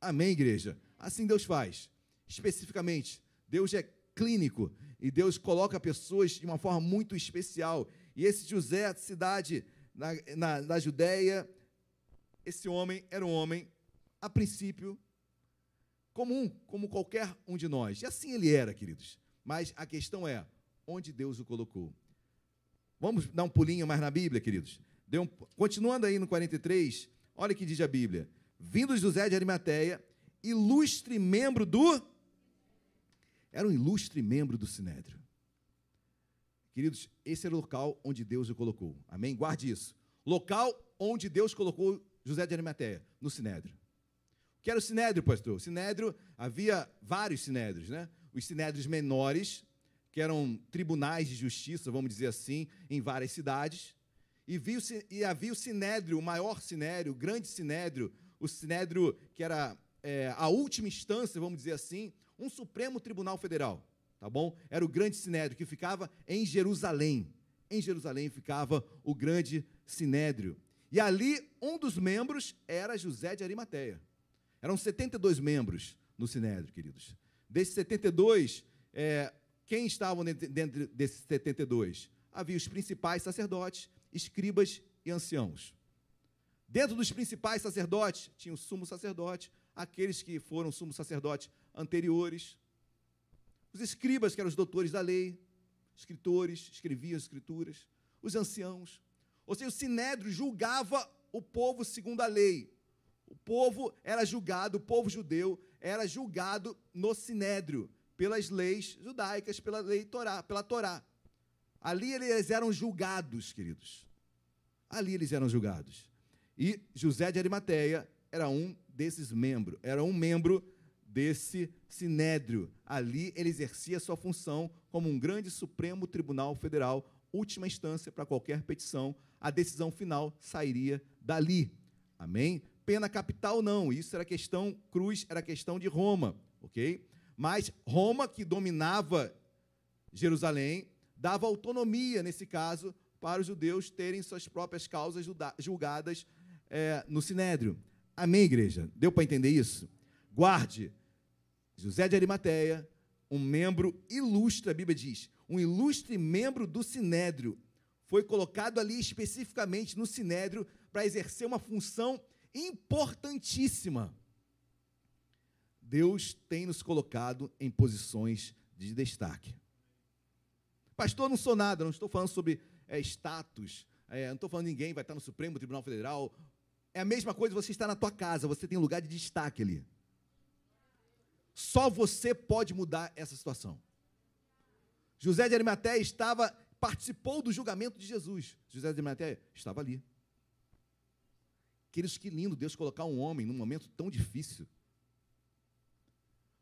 Amém, igreja? Assim Deus faz. Especificamente, Deus é clínico e Deus coloca pessoas de uma forma muito especial. E esse José, cidade na, na, na Judéia, esse homem era um homem, a princípio, comum, como qualquer um de nós. E assim ele era, queridos. Mas a questão é, onde Deus o colocou? Vamos dar um pulinho mais na Bíblia, queridos. Um, continuando aí no 43, olha o que diz a Bíblia. Vindo José de Arimateia, ilustre membro do. Era um ilustre membro do Sinédrio. Queridos, esse era o local onde Deus o colocou. Amém? Guarde isso. Local onde Deus colocou José de Arimateia, no Sinédrio. Que era o Sinédrio, pastor? O Sinédrio, havia vários Sinédrios, né? Os Sinédrios menores, que eram tribunais de justiça, vamos dizer assim, em várias cidades. E, viu, e havia o sinédrio, o maior sinédrio, o grande sinédrio, o sinédrio que era é, a última instância, vamos dizer assim, um Supremo Tribunal Federal, tá bom? Era o grande sinédrio que ficava em Jerusalém. Em Jerusalém ficava o grande sinédrio. E ali, um dos membros era José de Arimateia. Eram 72 membros no sinédrio, queridos. Desses 72, é, quem estavam dentro desses 72? Havia os principais sacerdotes, escribas e anciãos. Dentro dos principais sacerdotes, tinha o sumo sacerdote, aqueles que foram sumos sacerdotes anteriores, os escribas, que eram os doutores da lei, escritores, escreviam as escrituras, os anciãos. Ou seja, o sinédrio julgava o povo segundo a lei. O povo era julgado, o povo judeu era julgado no sinédrio pelas leis judaicas, pela lei Torá, pela Torá. Ali eles eram julgados, queridos. Ali eles eram julgados. E José de Arimateia era um desses membros, era um membro desse sinédrio. Ali ele exercia sua função como um grande Supremo Tribunal Federal, última instância para qualquer petição. A decisão final sairia dali. Amém? Pena capital não, isso era questão cruz, era questão de Roma, OK? Mas Roma, que dominava Jerusalém, dava autonomia, nesse caso, para os judeus terem suas próprias causas julgadas é, no Sinédrio. Amém, igreja? Deu para entender isso? Guarde, José de Arimateia, um membro ilustre, a Bíblia diz, um ilustre membro do Sinédrio, foi colocado ali especificamente no Sinédrio para exercer uma função importantíssima. Deus tem nos colocado em posições de destaque. Pastor, não sou nada, não estou falando sobre é, status, é, não estou falando ninguém vai estar no Supremo Tribunal Federal. É a mesma coisa você está na tua casa, você tem um lugar de destaque ali. Só você pode mudar essa situação. José de Arimateia estava, participou do julgamento de Jesus. José de Arimateia estava ali. Queridos, que lindo Deus colocar um homem num momento tão difícil.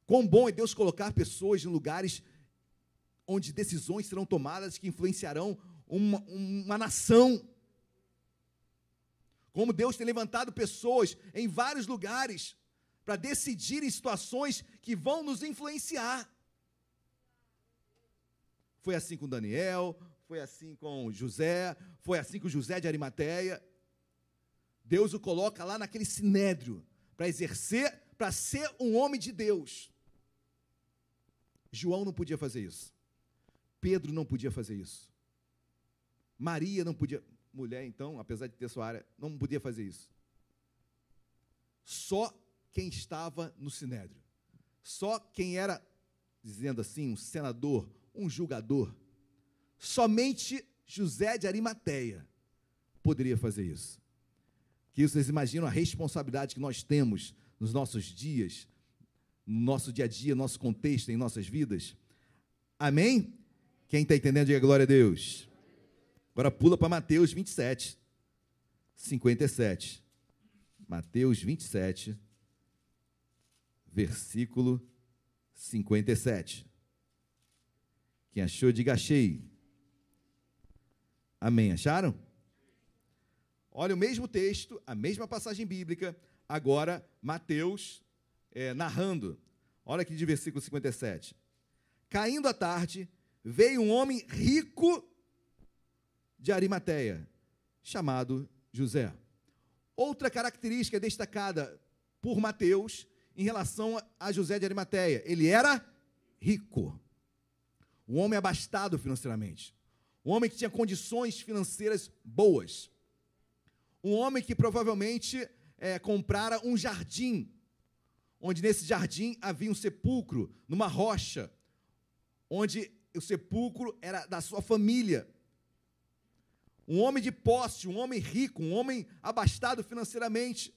Quão bom é Deus colocar pessoas em lugares onde decisões serão tomadas que influenciarão uma, uma nação. Como Deus tem levantado pessoas em vários lugares para decidir em situações que vão nos influenciar. Foi assim com Daniel, foi assim com José, foi assim com José de Arimateia. Deus o coloca lá naquele sinédrio para exercer, para ser um homem de Deus. João não podia fazer isso. Pedro não podia fazer isso. Maria não podia. Mulher, então, apesar de ter sua área, não podia fazer isso. Só quem estava no sinédrio. Só quem era, dizendo assim, um senador, um julgador. Somente José de Arimateia poderia fazer isso. Que vocês imaginam a responsabilidade que nós temos nos nossos dias, no nosso dia a dia, no nosso contexto, em nossas vidas. Amém? Quem está entendendo, diga glória a Deus. Agora pula para Mateus 27, 57. Mateus 27, versículo 57. Quem achou, diga achei. Amém. Acharam? Olha o mesmo texto, a mesma passagem bíblica, agora Mateus é, narrando. Olha aqui de versículo 57. Caindo a tarde, veio um homem rico de Arimateia, chamado José. Outra característica destacada por Mateus em relação a José de Arimateia, ele era rico. Um homem abastado financeiramente. Um homem que tinha condições financeiras boas. Um homem que provavelmente é, comprara um jardim, onde nesse jardim havia um sepulcro, numa rocha, onde o sepulcro era da sua família. Um homem de posse, um homem rico, um homem abastado financeiramente.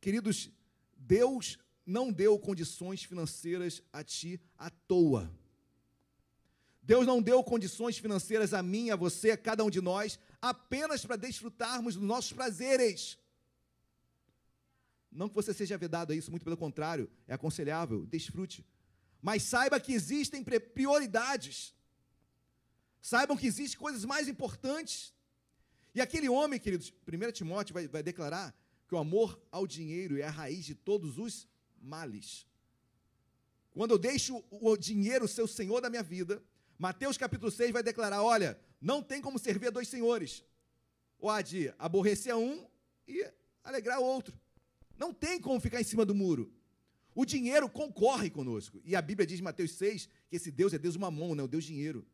Queridos, Deus não deu condições financeiras a ti à toa. Deus não deu condições financeiras a mim, a você, a cada um de nós, apenas para desfrutarmos dos nossos prazeres. Não que você seja vedado a isso, muito pelo contrário, é aconselhável, desfrute. Mas saiba que existem prioridades. Saibam que existem coisas mais importantes. E aquele homem, queridos, 1 Timóteo vai, vai declarar que o amor ao dinheiro é a raiz de todos os males. Quando eu deixo o dinheiro ser o senhor da minha vida, Mateus capítulo 6 vai declarar: olha, não tem como servir a dois senhores. Ou há de aborrecer a um e alegrar o outro. Não tem como ficar em cima do muro. O dinheiro concorre conosco. E a Bíblia diz em Mateus 6 que esse Deus é Deus mamon, não é o Deus dinheiro.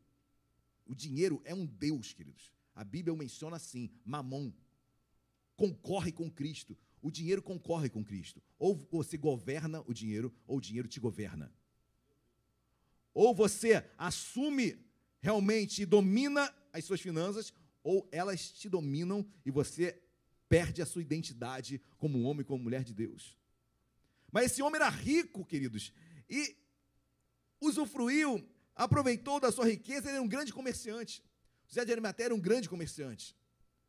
O dinheiro é um Deus, queridos. A Bíblia o menciona assim, mamon. Concorre com Cristo. O dinheiro concorre com Cristo. Ou você governa o dinheiro, ou o dinheiro te governa. Ou você assume realmente e domina as suas finanças, ou elas te dominam e você perde a sua identidade como homem, como mulher de Deus. Mas esse homem era rico, queridos, e usufruiu, aproveitou da sua riqueza, ele era um grande comerciante. José de Arimateia era um grande comerciante.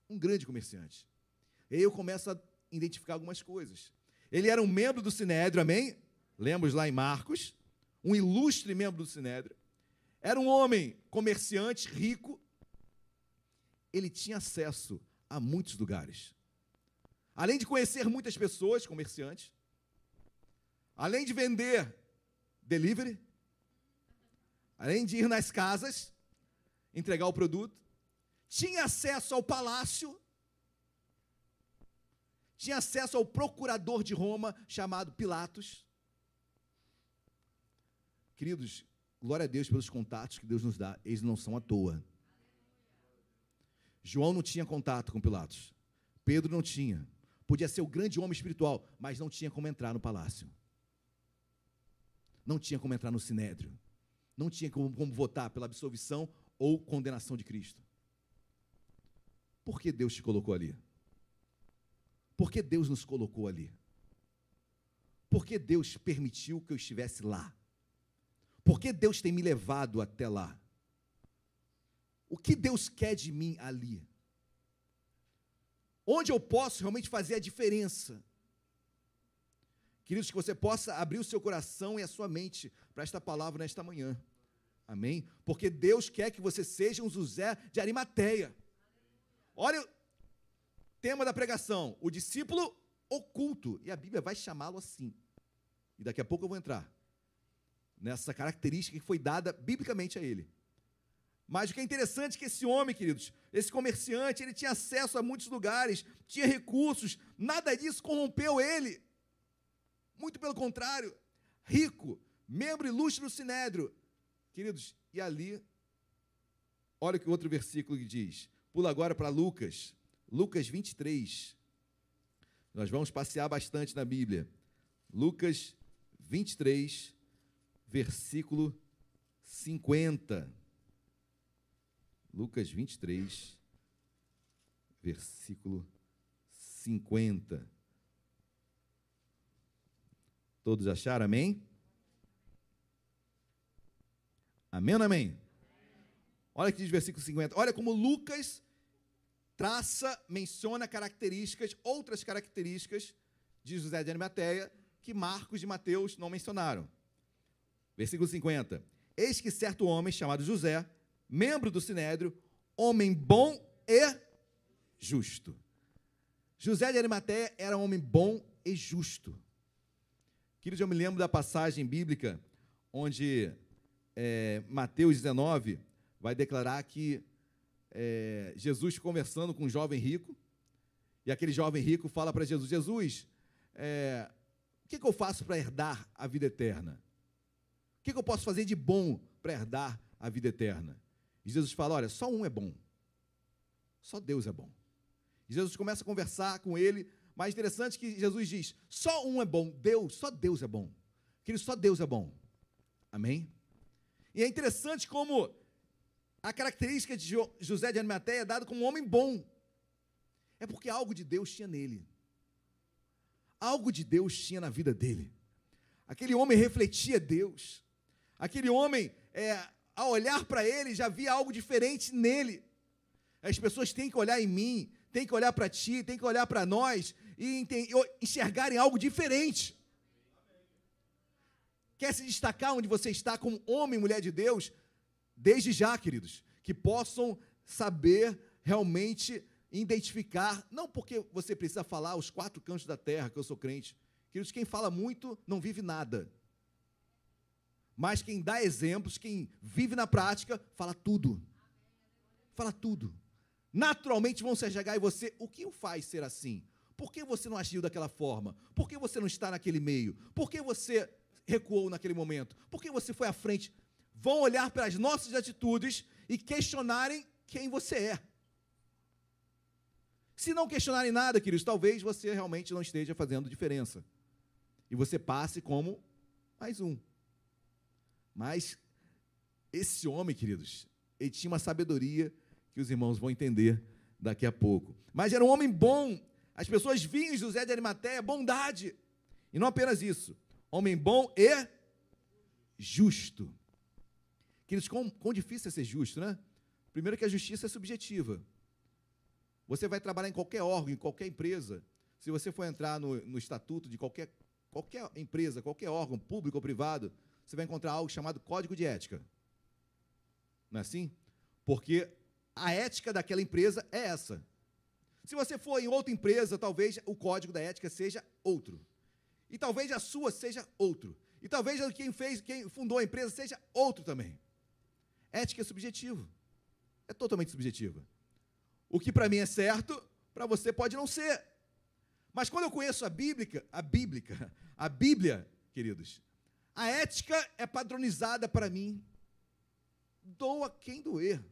Um grande comerciante. E aí eu começo a identificar algumas coisas. Ele era um membro do Sinédrio, amém? Lemos lá em Marcos um ilustre membro do Sinédrio, era um homem comerciante, rico, ele tinha acesso a muitos lugares. Além de conhecer muitas pessoas, comerciantes, além de vender delivery, além de ir nas casas, entregar o produto, tinha acesso ao palácio, tinha acesso ao procurador de Roma chamado Pilatos. Queridos, glória a Deus pelos contatos que Deus nos dá, eles não são à toa. João não tinha contato com Pilatos. Pedro não tinha. Podia ser o grande homem espiritual, mas não tinha como entrar no palácio. Não tinha como entrar no sinédrio. Não tinha como, como votar pela absolvição ou condenação de Cristo. Por que Deus te colocou ali? Por que Deus nos colocou ali? Por que Deus permitiu que eu estivesse lá? Por que Deus tem me levado até lá? O que Deus quer de mim ali? Onde eu posso realmente fazer a diferença? Queridos, que você possa abrir o seu coração e a sua mente para esta palavra nesta manhã. Amém? Porque Deus quer que você seja um José de Arimateia. Olha o tema da pregação: o discípulo oculto. E a Bíblia vai chamá-lo assim. E daqui a pouco eu vou entrar nessa característica que foi dada biblicamente a ele. Mas o que é interessante é que esse homem, queridos, esse comerciante, ele tinha acesso a muitos lugares, tinha recursos, nada disso corrompeu ele. Muito pelo contrário, rico, membro ilustre do Sinédrio. Queridos, e ali, olha o que o outro versículo diz. Pula agora para Lucas, Lucas 23. Nós vamos passear bastante na Bíblia. Lucas 23, versículo 50. Lucas 23, versículo 50. Todos acharam? Amém? Amém ou amém? Olha que diz versículo 50. Olha como Lucas traça, menciona características, outras características de José de Arimateia que Marcos e Mateus não mencionaram. Versículo 50. Eis que certo homem chamado José, membro do sinédrio, homem bom e justo. José de Arimateia era um homem bom e justo. Queridos, eu me lembro da passagem bíblica onde é, Mateus 19 vai declarar que é, Jesus conversando com um jovem rico, e aquele jovem rico fala para Jesus: Jesus, é, o que, que eu faço para herdar a vida eterna? O que, que eu posso fazer de bom para herdar a vida eterna? E Jesus fala: Olha, só um é bom. Só Deus é bom. E Jesus começa a conversar com ele, mas interessante que Jesus diz: só um é bom, Deus, só Deus é bom. Que só Deus é bom. Amém? E é interessante como a característica de José de Arimateia é dado como um homem bom. É porque algo de Deus tinha nele. Algo de Deus tinha na vida dele. Aquele homem refletia Deus. Aquele homem, é, ao olhar para ele, já via algo diferente nele. As pessoas têm que olhar em mim, têm que olhar para ti, têm que olhar para nós e enxergarem algo diferente. Quer se destacar onde você está como homem e mulher de Deus? Desde já, queridos, que possam saber realmente identificar, não porque você precisa falar os quatro cantos da terra que eu sou crente. Queridos, quem fala muito não vive nada. Mas quem dá exemplos, quem vive na prática, fala tudo. Fala tudo naturalmente vão se chegar em você. O que o faz ser assim? Por que você não agiu daquela forma? Por que você não está naquele meio? Por que você recuou naquele momento? Por que você foi à frente? Vão olhar para as nossas atitudes e questionarem quem você é. Se não questionarem nada, queridos, talvez você realmente não esteja fazendo diferença. E você passe como mais um. Mas esse homem, queridos, ele tinha uma sabedoria que os irmãos vão entender daqui a pouco. Mas era um homem bom. As pessoas viam José de Arimateia bondade. E não apenas isso. Homem bom e justo. Queridos, quão, quão difícil é ser justo, né? Primeiro que a justiça é subjetiva. Você vai trabalhar em qualquer órgão, em qualquer empresa. Se você for entrar no, no estatuto de qualquer, qualquer empresa, qualquer órgão, público ou privado, você vai encontrar algo chamado código de ética. Não é assim? Porque a ética daquela empresa é essa. Se você for em outra empresa, talvez o código da ética seja outro. E talvez a sua seja outro. E talvez quem fez, quem fundou a empresa seja outro também. Ética é subjetivo. É totalmente subjetiva. O que para mim é certo, para você pode não ser. Mas quando eu conheço a Bíblia, a Bíblia, [laughs] a Bíblia, queridos, a ética é padronizada para mim. Doa quem doer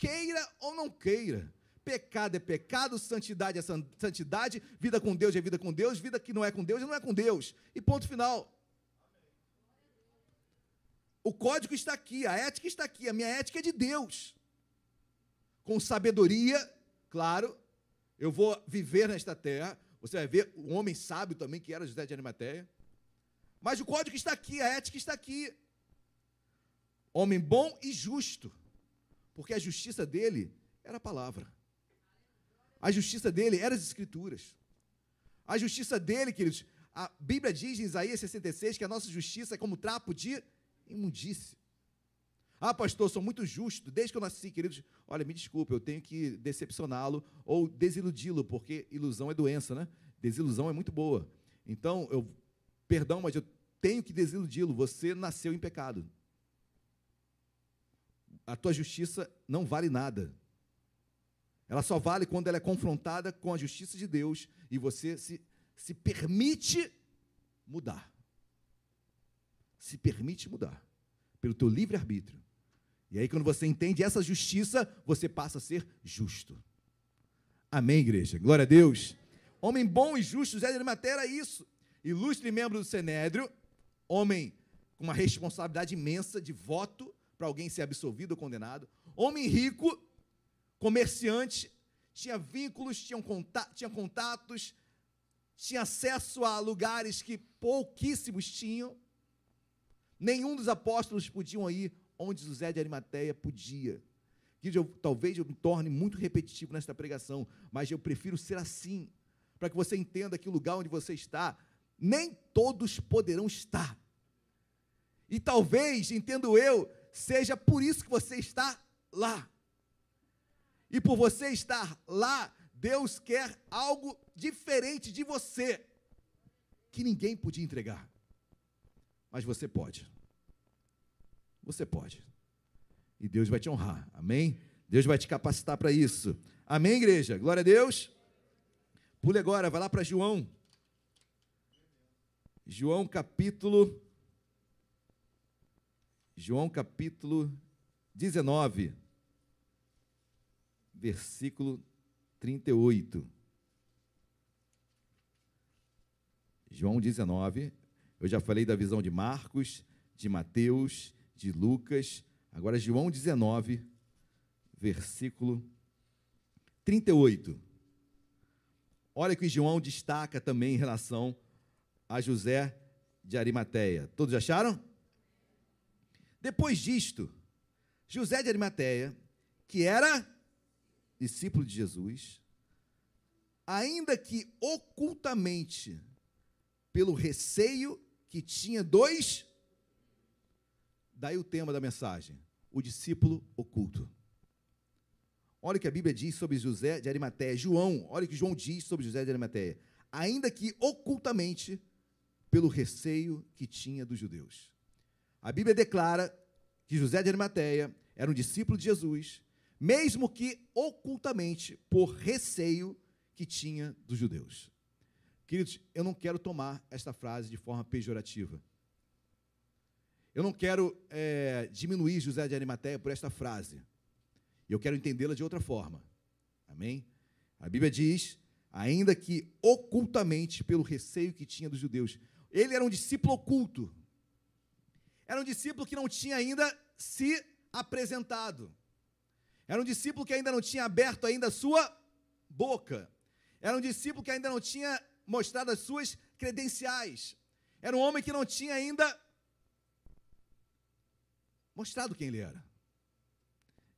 queira ou não queira. Pecado é pecado, santidade é santidade, vida com Deus é vida com Deus, vida que não é com Deus não é com Deus. E ponto final. O código está aqui, a ética está aqui, a minha ética é de Deus. Com sabedoria, claro, eu vou viver nesta terra. Você vai ver o homem sábio também, que era José de Arimateia. Mas o código está aqui, a ética está aqui. Homem bom e justo porque a justiça dele era a palavra. A justiça dele era as escrituras. A justiça dele, queridos, a Bíblia diz em Isaías 66 que a nossa justiça é como trapo de imundície. Ah, pastor, sou muito justo. Desde que eu nasci, queridos, olha, me desculpe, eu tenho que decepcioná-lo ou desiludi-lo, porque ilusão é doença, né? Desilusão é muito boa. Então, eu, perdão, mas eu tenho que desiludi-lo. Você nasceu em pecado a tua justiça não vale nada. Ela só vale quando ela é confrontada com a justiça de Deus e você se, se permite mudar. Se permite mudar pelo teu livre-arbítrio. E aí, quando você entende essa justiça, você passa a ser justo. Amém, igreja? Glória a Deus. Homem bom e justo, José de Arimateia era isso. Ilustre membro do Senédrio, homem com uma responsabilidade imensa de voto, para alguém ser absolvido ou condenado. Homem rico, comerciante, tinha vínculos, tinha, tinha contatos, tinha acesso a lugares que pouquíssimos tinham. Nenhum dos apóstolos podiam ir onde José de Arimateia podia. Eu, talvez eu me torne muito repetitivo nesta pregação, mas eu prefiro ser assim, para que você entenda que o lugar onde você está, nem todos poderão estar. E talvez, entendo eu, seja por isso que você está lá. E por você estar lá, Deus quer algo diferente de você, que ninguém podia entregar. Mas você pode. Você pode. E Deus vai te honrar. Amém? Deus vai te capacitar para isso. Amém, igreja? Glória a Deus. Pule agora, vai lá para João. João capítulo. João capítulo 19, versículo 38. João 19, eu já falei da visão de Marcos, de Mateus, de Lucas. Agora, João 19, versículo 38. Olha que João destaca também em relação José de Arimateia. Todos acharam? Depois disto, José de Arimateia, que era discípulo de Jesus, ainda que ocultamente, pelo receio que tinha dois, daí o tema da mensagem, o discípulo oculto. Olha o que a Bíblia diz sobre José de Arimateia. João, olha o que João diz sobre José de Arimateia. Ainda que ocultamente, pelo receio que tinha dos judeus. A Bíblia declara que José de Arimateia era um discípulo de Jesus, mesmo que ocultamente, por receio que tinha dos judeus. Queridos, eu não quero tomar esta frase de forma pejorativa. Eu não quero é, diminuir José de Arimateia por esta frase. Eu quero entendê-la de outra forma. Amém? A Bíblia diz, ainda que ocultamente, pelo receio que tinha dos judeus. Ele era um discípulo oculto. Era um discípulo que não tinha ainda se apresentado. Era um discípulo que ainda não tinha aberto ainda a sua boca. Era um discípulo que ainda não tinha mostrado as suas credenciais. Era um homem que não tinha ainda mostrado quem ele era.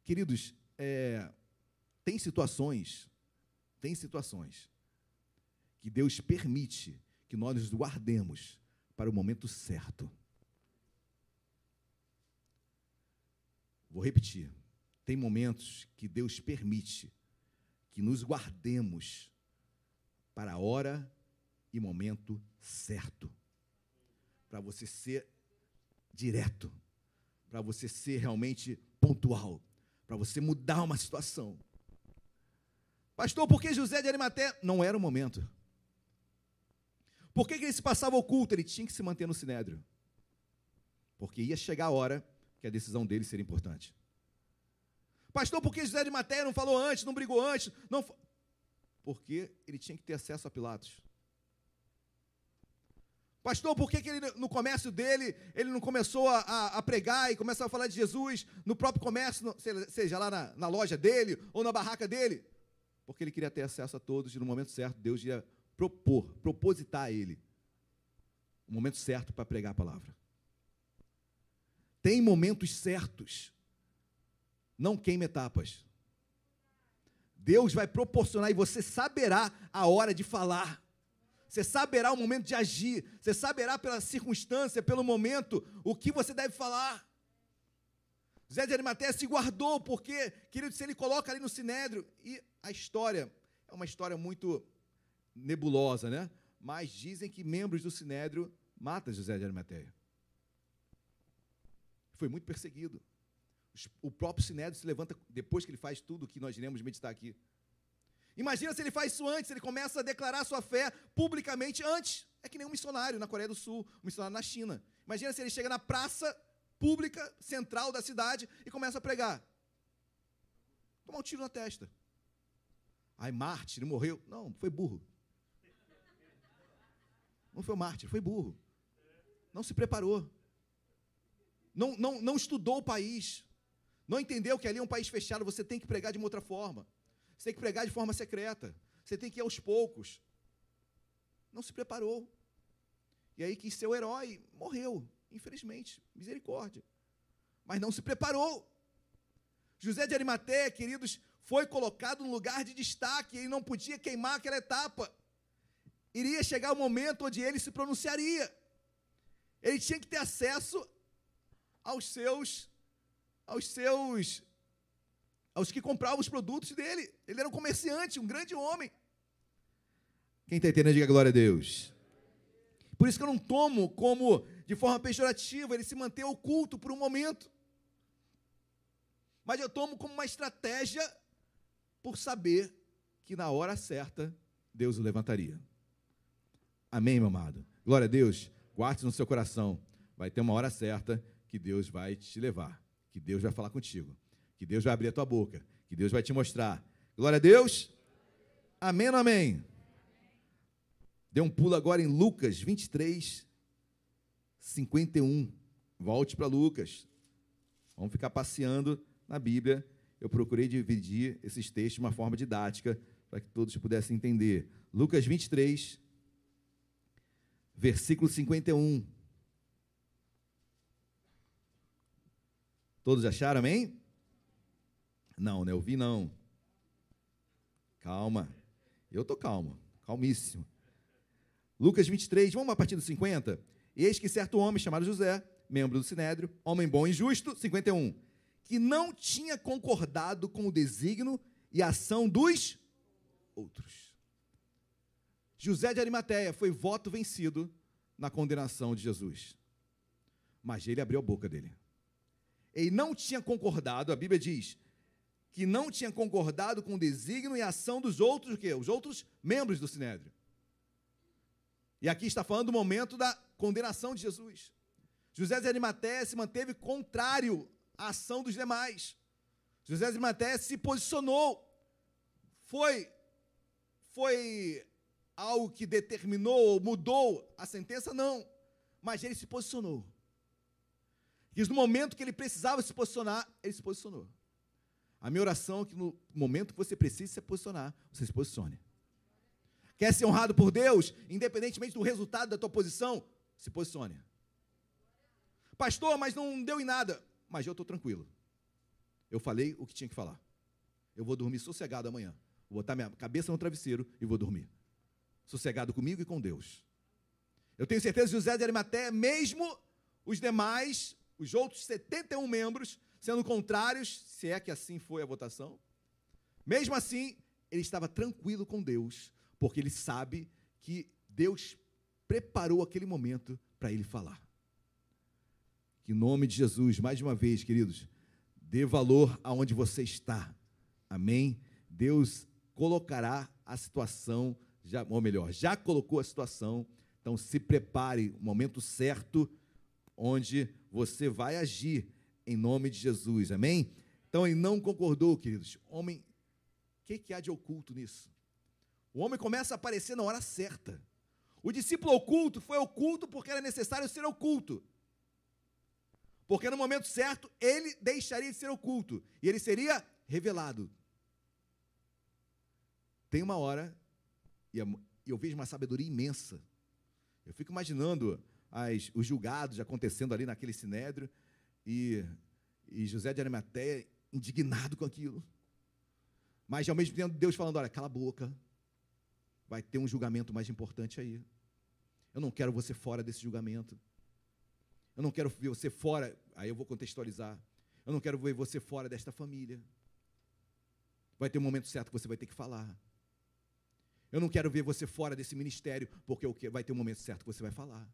Queridos, é, tem situações, tem situações que Deus permite que nós nos guardemos para o momento certo. Vou repetir. Tem momentos que Deus permite que nos guardemos para a hora e momento certo. Para você ser direto, para você ser realmente pontual, para você mudar uma situação. Pastor, por que José de Arimaté não era o momento? Por que, que ele se passava oculto? Ele tinha que se manter no sinédrio. Porque ia chegar a hora que a decisão dele seria importante. Pastor, por que José de Arimateia não falou antes, não brigou antes? Não Porque ele tinha que ter acesso a Pilatos. Pastor, por que, que ele, no comércio dele, ele não começou a, a, a, pregar e começou a falar de Jesus no próprio comércio, seja lá na, na, loja dele ou na barraca dele? Porque ele queria ter acesso a todos e no momento certo Deus ia propor, propositar a ele o momento certo para pregar a palavra. Tem momentos certos. Não queime etapas. Deus vai proporcionar e você saberá a hora de falar. Você saberá o momento de agir. Você saberá pela circunstância, pelo momento, o que você deve falar. Zé de Arimateia se guardou, porque, querido, se ele coloca ali no sinédrio, e a história é uma história muito nebulosa, né? Mas dizem que membros do sinédrio matam José de Arimateia. Foi muito perseguido. O próprio sinédrio se levanta depois que ele faz tudo o que nós iremos meditar aqui. Imagina se ele faz isso antes, ele começa a declarar sua fé publicamente antes. É que nem um missionário na Coreia do Sul, um missionário na China. Imagina se ele chega na praça pública central da cidade e começa a pregar. Tomar um tiro na testa. Ai, mártir, morreu. Não, foi burro. Não foi mártir, foi burro. Não se preparou. Não, não, não estudou o país. Não entendeu que ali é um país fechado, você tem que pregar de uma outra forma. Você tem que pregar de forma secreta. Você tem que ir aos poucos. Não se preparou. E aí que seu herói morreu, infelizmente. Misericórdia. Mas não se preparou. José de Arimateia, queridos, foi colocado num lugar de destaque, ele não podia queimar aquela etapa. Iria chegar o momento onde ele se pronunciaria. Ele tinha que ter acesso aos seus aos seus aos que compravam os produtos dele. Ele era um comerciante, um grande homem. Quem está entendendo, diga glória a Deus. Por isso que eu não tomo como, de forma pejorativa, ele se manter oculto por um momento. Mas eu tomo como uma estratégia por saber que na hora certa Deus o levantaria. Amém, meu amado? Glória a Deus. Guarde no seu coração. Vai ter uma hora certa que Deus vai te levar, que Deus vai falar contigo, que Deus vai abrir a tua boca, que Deus vai te mostrar. Glória a Deus. Amém ou amém? Dê um pulo agora em Lucas 23, 51. Volte para Lucas. Vamos ficar passeando na Bíblia. Eu procurei dividir esses textos de uma forma didática para que todos pudessem entender. Lucas 23, versículo 51. Todos acharam, amém? Não, né? Eu vi não. Calma. Eu estou calmo, calmíssimo. Lucas 23, vamos a partir do 50. Eis que certo homem chamado José, membro do Sinédrio, homem bom e justo, 51, que não tinha concordado com o desígnio e ação dos outros. José de Arimateia foi voto vencido na condenação de Jesus. Mas ele abriu a boca dele. Ele não tinha concordado, a Bíblia diz, que não tinha concordado com o desígnio e ação dos outros, o quê? Os outros membros do Sinédrio. E aqui está falando do momento da condenação de Jesus. José de Arimateia se manteve contrário à ação dos demais. José de Arimateia se posicionou. Foi foi algo que determinou, mudou a sentença? Não. Mas ele se posicionou. Diz no momento que ele precisava se posicionar, ele se posicionou. A minha oração é que no momento que você precisa se posicionar, você se posicione. Quer ser honrado por Deus, independentemente do resultado da tua posição, se posicione. Pastor, mas não deu em nada. Mas eu estou tranquilo. Eu falei o que tinha que falar. Eu vou dormir sossegado amanhã. Vou botar minha cabeça no travesseiro e vou dormir. Sossegado comigo e com Deus. Eu tenho certeza que José de Arimateia, mesmo os demais, os outros 71 membros, sendo contrários, se é que assim foi a votação, mesmo assim, ele estava tranquilo com Deus, porque ele sabe que Deus preparou aquele momento para ele falar. Que em nome de Jesus, mais uma vez, queridos, dê valor aonde você está. Amém? Deus colocará a situação, já, ou melhor, já colocou a situação, então se prepare, o momento certo, onde você vai agir em nome de Jesus, amém? Então ele não concordou, queridos. Homem, o que, que há de oculto nisso? O homem começa a aparecer na hora certa. O discípulo oculto foi oculto porque era necessário ser oculto. Porque no momento certo ele deixaria de ser oculto e ele seria revelado. Tem uma hora, e eu vejo uma sabedoria imensa. Eu fico imaginando as, os julgados acontecendo ali naquele sinédrio e, e José de Arimateia indignado com aquilo. Mas ao mesmo tempo Deus falando: olha, cala a boca, vai ter um julgamento mais importante aí. Eu não quero você fora desse julgamento. Eu não quero ver você fora, aí eu vou contextualizar. Eu não quero ver você fora desta família. Vai ter um momento certo que você vai ter que falar. Eu não quero ver você fora desse ministério, porque o que vai ter um momento certo que você vai falar.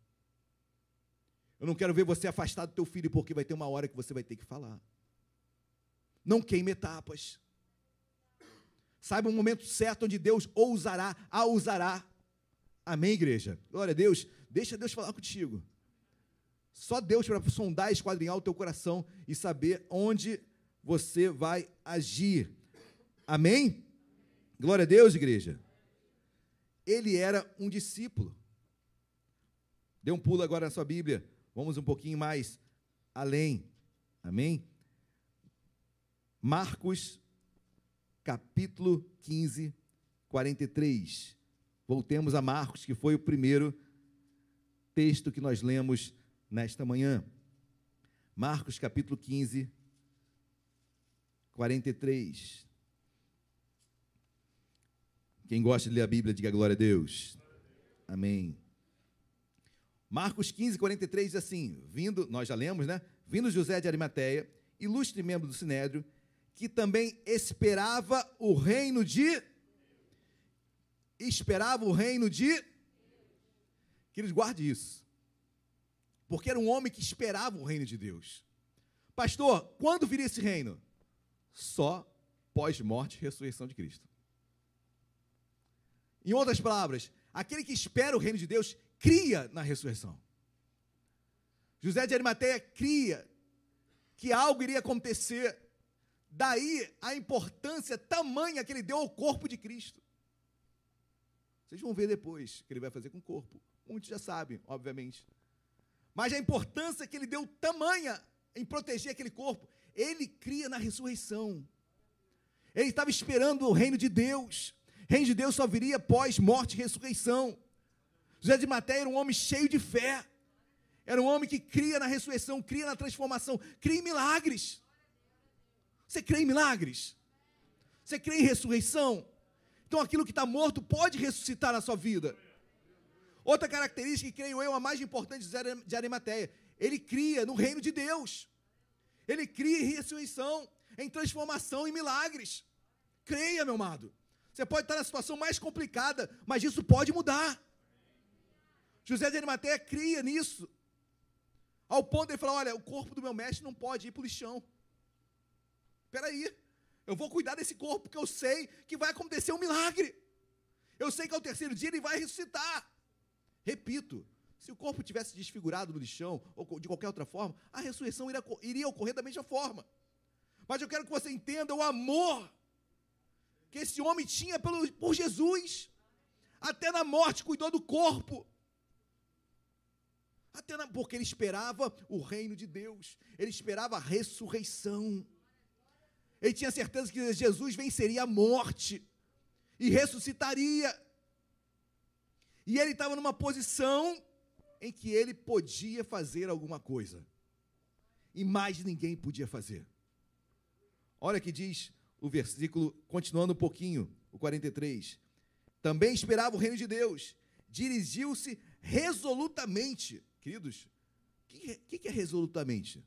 Eu não quero ver você afastado do teu filho, porque vai ter uma hora que você vai ter que falar. Não queime etapas. Saiba um momento certo onde Deus ousará, a usará. Amém, igreja? Glória a Deus. Deixa Deus falar contigo. Só Deus para sondar, esquadrinhar o teu coração e saber onde você vai agir. Amém? Glória a Deus, igreja ele era um discípulo. Dê um pulo agora na sua Bíblia. Vamos um pouquinho mais além. Amém? Marcos, capítulo 15, 43. Voltemos a Marcos, que foi o primeiro texto que nós lemos nesta manhã. Marcos, capítulo 15, 43. Quem gosta de ler a Bíblia, diga glória a Deus. Amém. Marcos 15, 43 diz assim: Vindo, nós já lemos, né? Vindo José de Arimateia, ilustre membro do Sinédrio, que também esperava o reino de. Esperava o reino de. Queridos, guarde isso. Porque era um homem que esperava o reino de Deus. Pastor, quando viria esse reino? Só pós-morte e ressurreição de Cristo. Em outras palavras, aquele que espera o reino de Deus cria na ressurreição. José de Arimateia cria que algo iria acontecer. Daí a importância tamanha que ele deu ao corpo de Cristo. Vocês vão ver depois o que ele vai fazer com o corpo. Muitos já sabem, obviamente. Mas a importância que ele deu tamanha em proteger aquele corpo, ele cria na ressurreição. Ele estava esperando o reino de Deus. Reino de Deus só viria após morte e ressurreição. José de Matéia era um homem cheio de fé. Era um homem que cria na ressurreição, cria na transformação, cria em milagres. Você crê em milagres? Você crê em ressurreição? Então aquilo que está morto pode ressuscitar na sua vida. Outra característica que creio eu, a mais importante de Arimateia, ele cria no reino de Deus. Ele cria em ressurreição, em transformação, em milagres. Creia, meu amado. Você pode estar na situação mais complicada, mas isso pode mudar. José de Arimateia cria nisso. Ao ponto de ele falar: olha, o corpo do meu mestre não pode ir para o lixão. Espera aí, eu vou cuidar desse corpo, porque eu sei que vai acontecer um milagre. Eu sei que ao terceiro dia ele vai ressuscitar. Repito, se o corpo tivesse desfigurado no lixão, ou de qualquer outra forma, a ressurreição iria, iria ocorrer da mesma forma. Mas eu quero que você entenda o amor que esse homem tinha pelo, por Jesus. Até na morte cuidou do corpo. Até na, porque ele esperava o reino de Deus, ele esperava a ressurreição. Ele tinha certeza que Jesus venceria a morte e ressuscitaria. E ele estava numa posição em que ele podia fazer alguma coisa. E mais ninguém podia fazer. Olha que diz o versículo, continuando um pouquinho, o 43. Também esperava o reino de Deus, dirigiu-se resolutamente Queridos, o que, que, que, é resolutamente?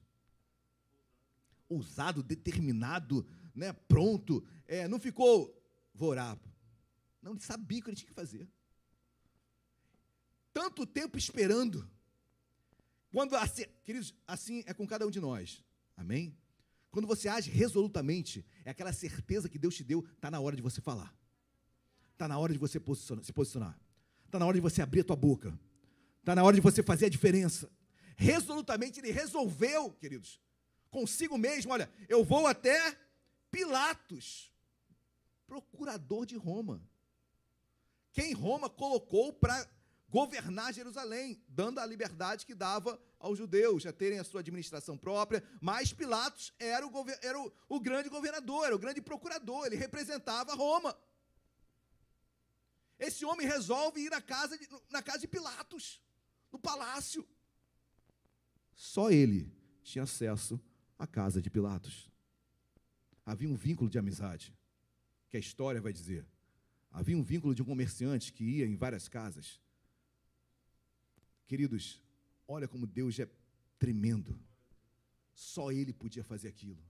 Ousado, determinado, né, pronto, é, não ficou, vou. Não, ele sabia o que ele tinha que fazer. Tanto tempo esperando. Quando, assim, queridos, assim é com cada um de nós. Amém? Quando você age resolutamente, é aquela certeza que Deus te deu, está na hora de você falar. Está na hora de você posicionar, se posicionar. Está na hora de você abrir a tua boca. Está na hora de você fazer a diferença. Resolutamente ele resolveu, queridos, consigo mesmo: olha, eu vou até Pilatos, procurador de Roma. Quem Roma colocou para governar Jerusalém, dando a liberdade que dava aos judeus a terem a sua administração própria, mas Pilatos era o, era o, o grande governador, era o grande procurador, ele representava Roma. Esse homem resolve ir na casa de, na casa de Pilatos no palácio. Só ele tinha acesso à casa de Pilatos. Havia um vínculo de amizade, que a história vai dizer. Havia um vínculo de um comerciante que ia em várias casas. Queridos, olha como Deus é tremendo. Só ele podia fazer aquilo.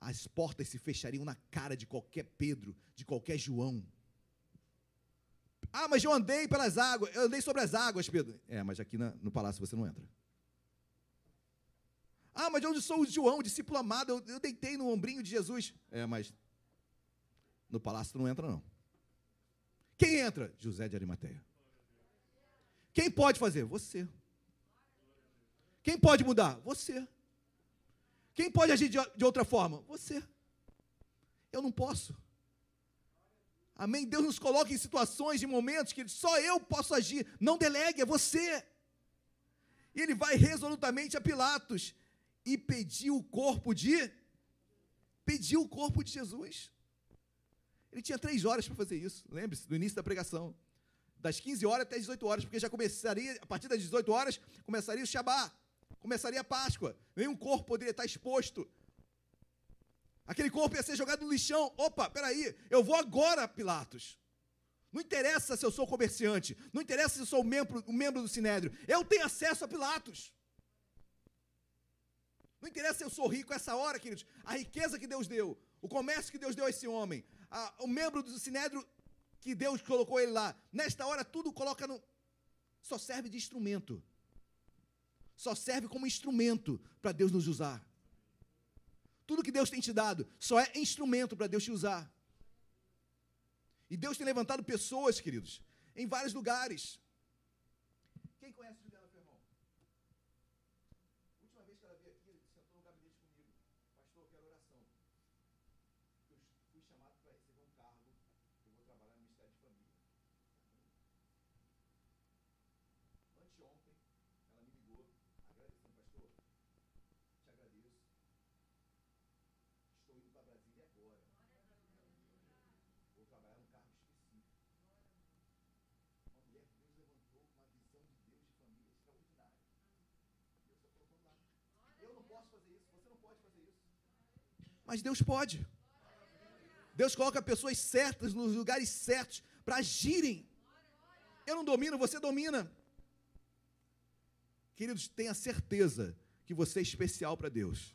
As portas se fechariam na cara de qualquer Pedro, de qualquer João. Ah, mas eu andei pelas águas, eu andei sobre as águas, Pedro. É, mas aqui na, no palácio você não entra. Ah, mas eu sou o João, o discípulo amado, eu, eu deitei no ombrinho de Jesus. É, mas no palácio não entra, não. Quem entra? José de Arimateia. Quem pode fazer? Você. Quem pode mudar? Você. Quem pode agir de, de outra forma? Você. Eu não posso. Amém? Deus nos coloca em situações, em momentos que só eu posso agir. Não delegue, é você. E ele vai resolutamente a Pilatos e pediu o corpo de. Pediu o corpo de Jesus. Ele tinha três horas para fazer isso. Lembre-se, do início da pregação. Das 15 horas até as 18 horas, porque já começaria, a partir das 18 horas, começaria o Shabá, começaria a Páscoa. Nenhum corpo poderia estar exposto Aquele corpo ia ser jogado no lixão. Opa, peraí, eu vou agora, Pilatos. Não interessa se eu sou comerciante, não interessa se eu sou membro, um membro do Sinédrio, eu tenho acesso a Pilatos. Não interessa se eu sou rico essa hora, queridos. A riqueza que Deus deu, o comércio que Deus deu a esse homem, a- o membro do sinédrio que Deus colocou ele lá. Nesta hora, tudo coloca no. Só serve de instrumento. Só serve como instrumento para Deus nos usar. Tudo que Deus tem te dado só é instrumento para Deus te usar. E Deus tem levantado pessoas, queridos, em vários lugares. Quem conhece Juliana Ferron? Última vez que ela veio aqui, sentou no gabinete comigo. Pastor, eu quero oração. Eu fui chamado para receber um cargo. Eu vou trabalhar no Ministério de Família. Anteontem, ela me ligou, agradecendo, pastor. Te agradeço. Estou indo para Brasília agora. Vou trabalhar num cargo específico. Uma mulher que Deus levantou com uma visão de Deus de família extraordinária. Deus está colocando lá. Eu não posso fazer isso, você não pode fazer isso. Mas Deus pode. Deus coloca pessoas certas nos lugares certos para agirem. Eu não domino, você domina. Queridos, tenha certeza que você é especial para Deus.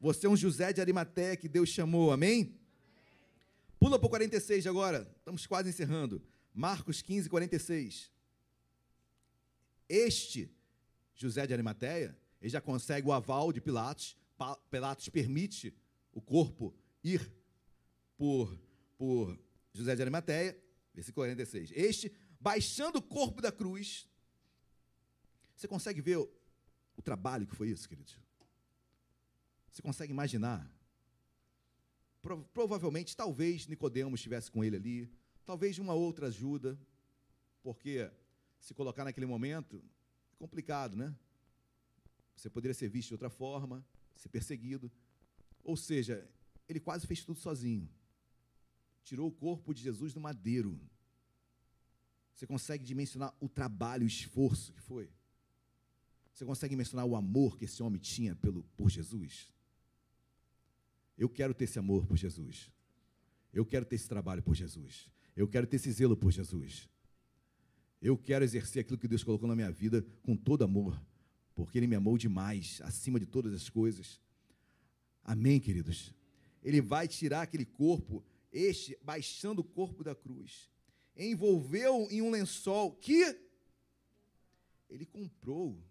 Você é um José de Arimateia que Deus chamou, amém? Pula para o 46 agora, estamos quase encerrando. Marcos 15, 46. Este José de Arimateia, ele já consegue o aval de Pilatos. Pilatos permite o corpo ir por, por José de Arimateia, versículo 46. Este, baixando o corpo da cruz, você consegue ver o, o trabalho que foi isso, queridos? Você consegue imaginar? Pro- provavelmente, talvez Nicodemos estivesse com ele ali, talvez uma outra ajuda, porque se colocar naquele momento é complicado, né? Você poderia ser visto de outra forma, ser perseguido. Ou seja, ele quase fez tudo sozinho. Tirou o corpo de Jesus do madeiro. Você consegue dimensionar o trabalho, o esforço que foi? Você consegue mencionar o amor que esse homem tinha pelo, por Jesus? Eu quero ter esse amor por Jesus. Eu quero ter esse trabalho por Jesus. Eu quero ter esse zelo por Jesus. Eu quero exercer aquilo que Deus colocou na minha vida com todo amor, porque Ele me amou demais, acima de todas as coisas. Amém, queridos? Ele vai tirar aquele corpo, este, baixando o corpo da cruz, envolveu em um lençol que ele comprou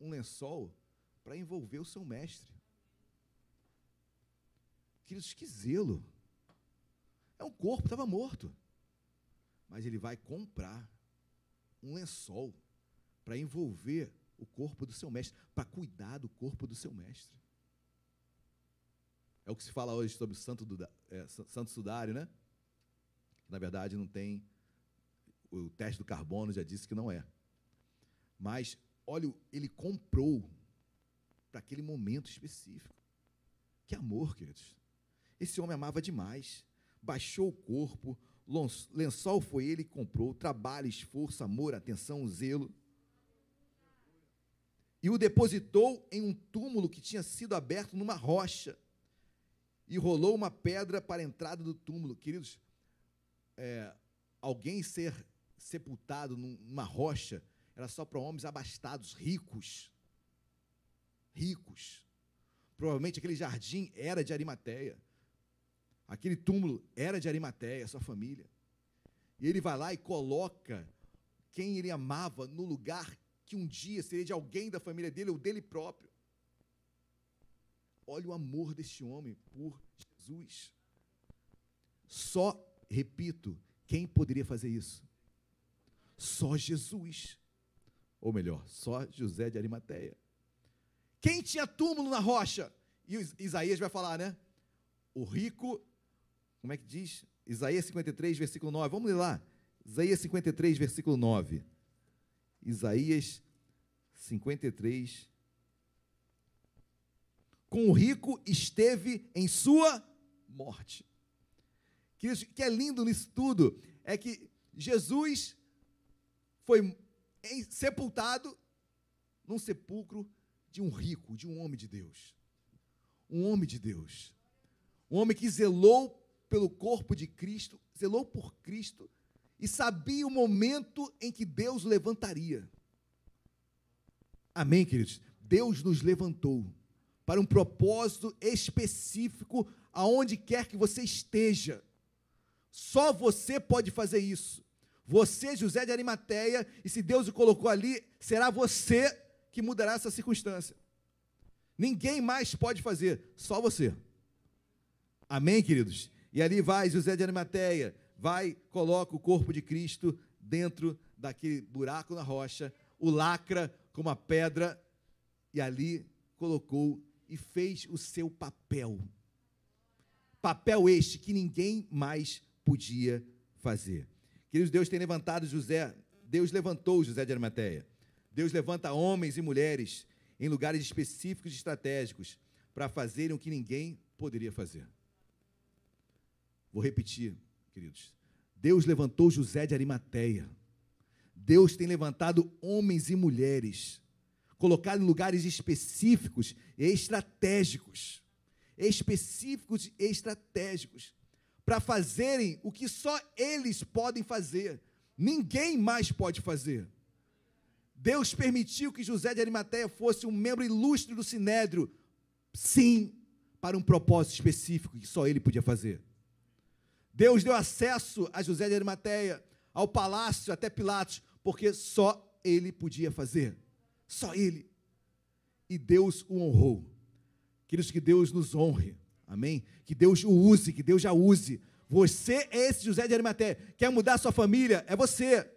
um lençol para envolver o seu mestre. Queridos, que zelo. É um corpo, estava morto. Mas ele vai comprar um lençol para envolver o corpo do seu mestre, para cuidar do corpo do seu mestre. É o que se fala hoje sobre santo, Duda- é, Sa- santo sudário, né? Na verdade, não tem. O teste do carbono já disse que não é. Mas, olha, ele comprou para aquele momento específico. Que amor, queridos. Esse homem amava demais. Baixou o corpo, lençol foi ele que comprou, trabalho, esforço, amor, atenção, zelo. E o depositou em um túmulo que tinha sido aberto numa rocha. E rolou uma pedra para a entrada do túmulo. Queridos, é, alguém ser sepultado num- numa rocha era só para homens abastados, ricos. Ricos. Provavelmente aquele jardim era de Arimateia. Aquele túmulo era de Arimateia, sua família. E ele vai lá e coloca quem ele amava no lugar que um dia seria de alguém da família dele ou dele próprio. Olha o amor deste homem por Jesus. Só, repito, quem poderia fazer isso? Só Jesus. Ou melhor, só José de Arimateia. Quem tinha túmulo na rocha? E Isaías vai falar, né? O rico, como é que diz? Isaías 53, versículo 9. Vamos ler lá. Isaías 53, versículo 9. Isaías 53. Com o rico esteve em sua morte. O que é lindo nisso tudo é que Jesus foi sepultado num sepulcro de um rico, de um homem de Deus. Um homem de Deus. Um homem que zelou pelo corpo de Cristo, zelou por Cristo e sabia o momento em que Deus levantaria. Amém, queridos? Deus nos levantou para um propósito específico aonde quer que você esteja. Só você pode fazer isso. Você, José de Arimateia, e se Deus o colocou ali, será você que mudará essa circunstância. Ninguém mais pode fazer, só você. Amém, queridos? E ali vai José de Arimateia, vai, coloca o corpo de Cristo dentro daquele buraco na rocha, o lacra com uma pedra, e ali colocou e fez o seu papel. Papel este que ninguém mais podia fazer. Queridos, Deus tem levantado José, Deus levantou José de Arimateia. Deus levanta homens e mulheres em lugares específicos e estratégicos para fazerem o que ninguém poderia fazer. Vou repetir, queridos. Deus levantou José de Arimateia. Deus tem levantado homens e mulheres, colocado em lugares específicos e estratégicos. Específicos e estratégicos para fazerem o que só eles podem fazer. Ninguém mais pode fazer. Deus permitiu que José de Arimateia fosse um membro ilustre do Sinédrio, sim, para um propósito específico que só ele podia fazer. Deus deu acesso a José de Arimateia ao palácio até Pilatos, porque só ele podia fazer. Só ele. E Deus o honrou. Queridos, que Deus nos honre. Amém? Que Deus o use, que Deus já use. Você é esse José de Arimateia. Quer mudar sua família? É você.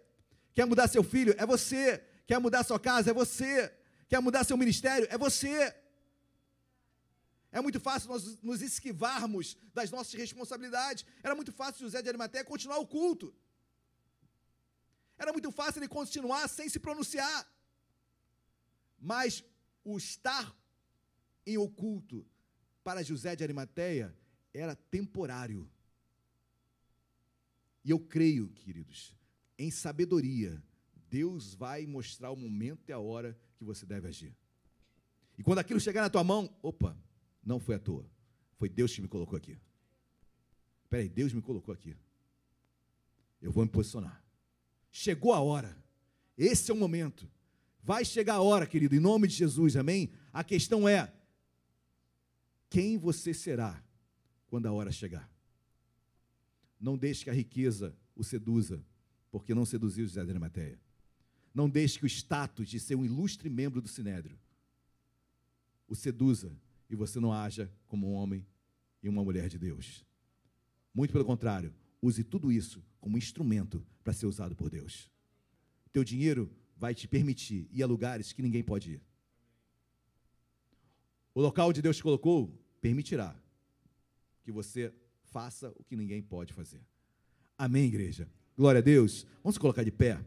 Quer mudar seu filho? É você. Quer mudar sua casa? É você. Quer mudar seu ministério? É você. É muito fácil nós nos esquivarmos das nossas responsabilidades. Era muito fácil José de Arimateia continuar o culto. Era muito fácil ele continuar sem se pronunciar. Mas o estar em oculto para José de Arimateia era temporário. E eu creio, queridos, em sabedoria, Deus vai mostrar o momento e a hora que você deve agir. E quando aquilo chegar na tua mão, opa, não foi à toa. Foi Deus que me colocou aqui. Peraí, Deus me colocou aqui. Eu vou me posicionar. Chegou a hora. Esse é o momento. Vai chegar a hora, querido, em nome de Jesus, amém? A questão é: quem você será quando a hora chegar. Não deixe que a riqueza o seduza, porque não seduziu José de Arimateia. Não deixe que o status de ser um ilustre membro do Sinédrio o seduza e você não haja como um homem e uma mulher de Deus. Muito pelo contrário, use tudo isso como instrumento para ser usado por Deus. Teu dinheiro vai te permitir ir a lugares que ninguém pode ir. O local onde Deus te colocou permitirá que você faça o que ninguém pode fazer. Amém, igreja? Glória a Deus. Vamos colocar de pé.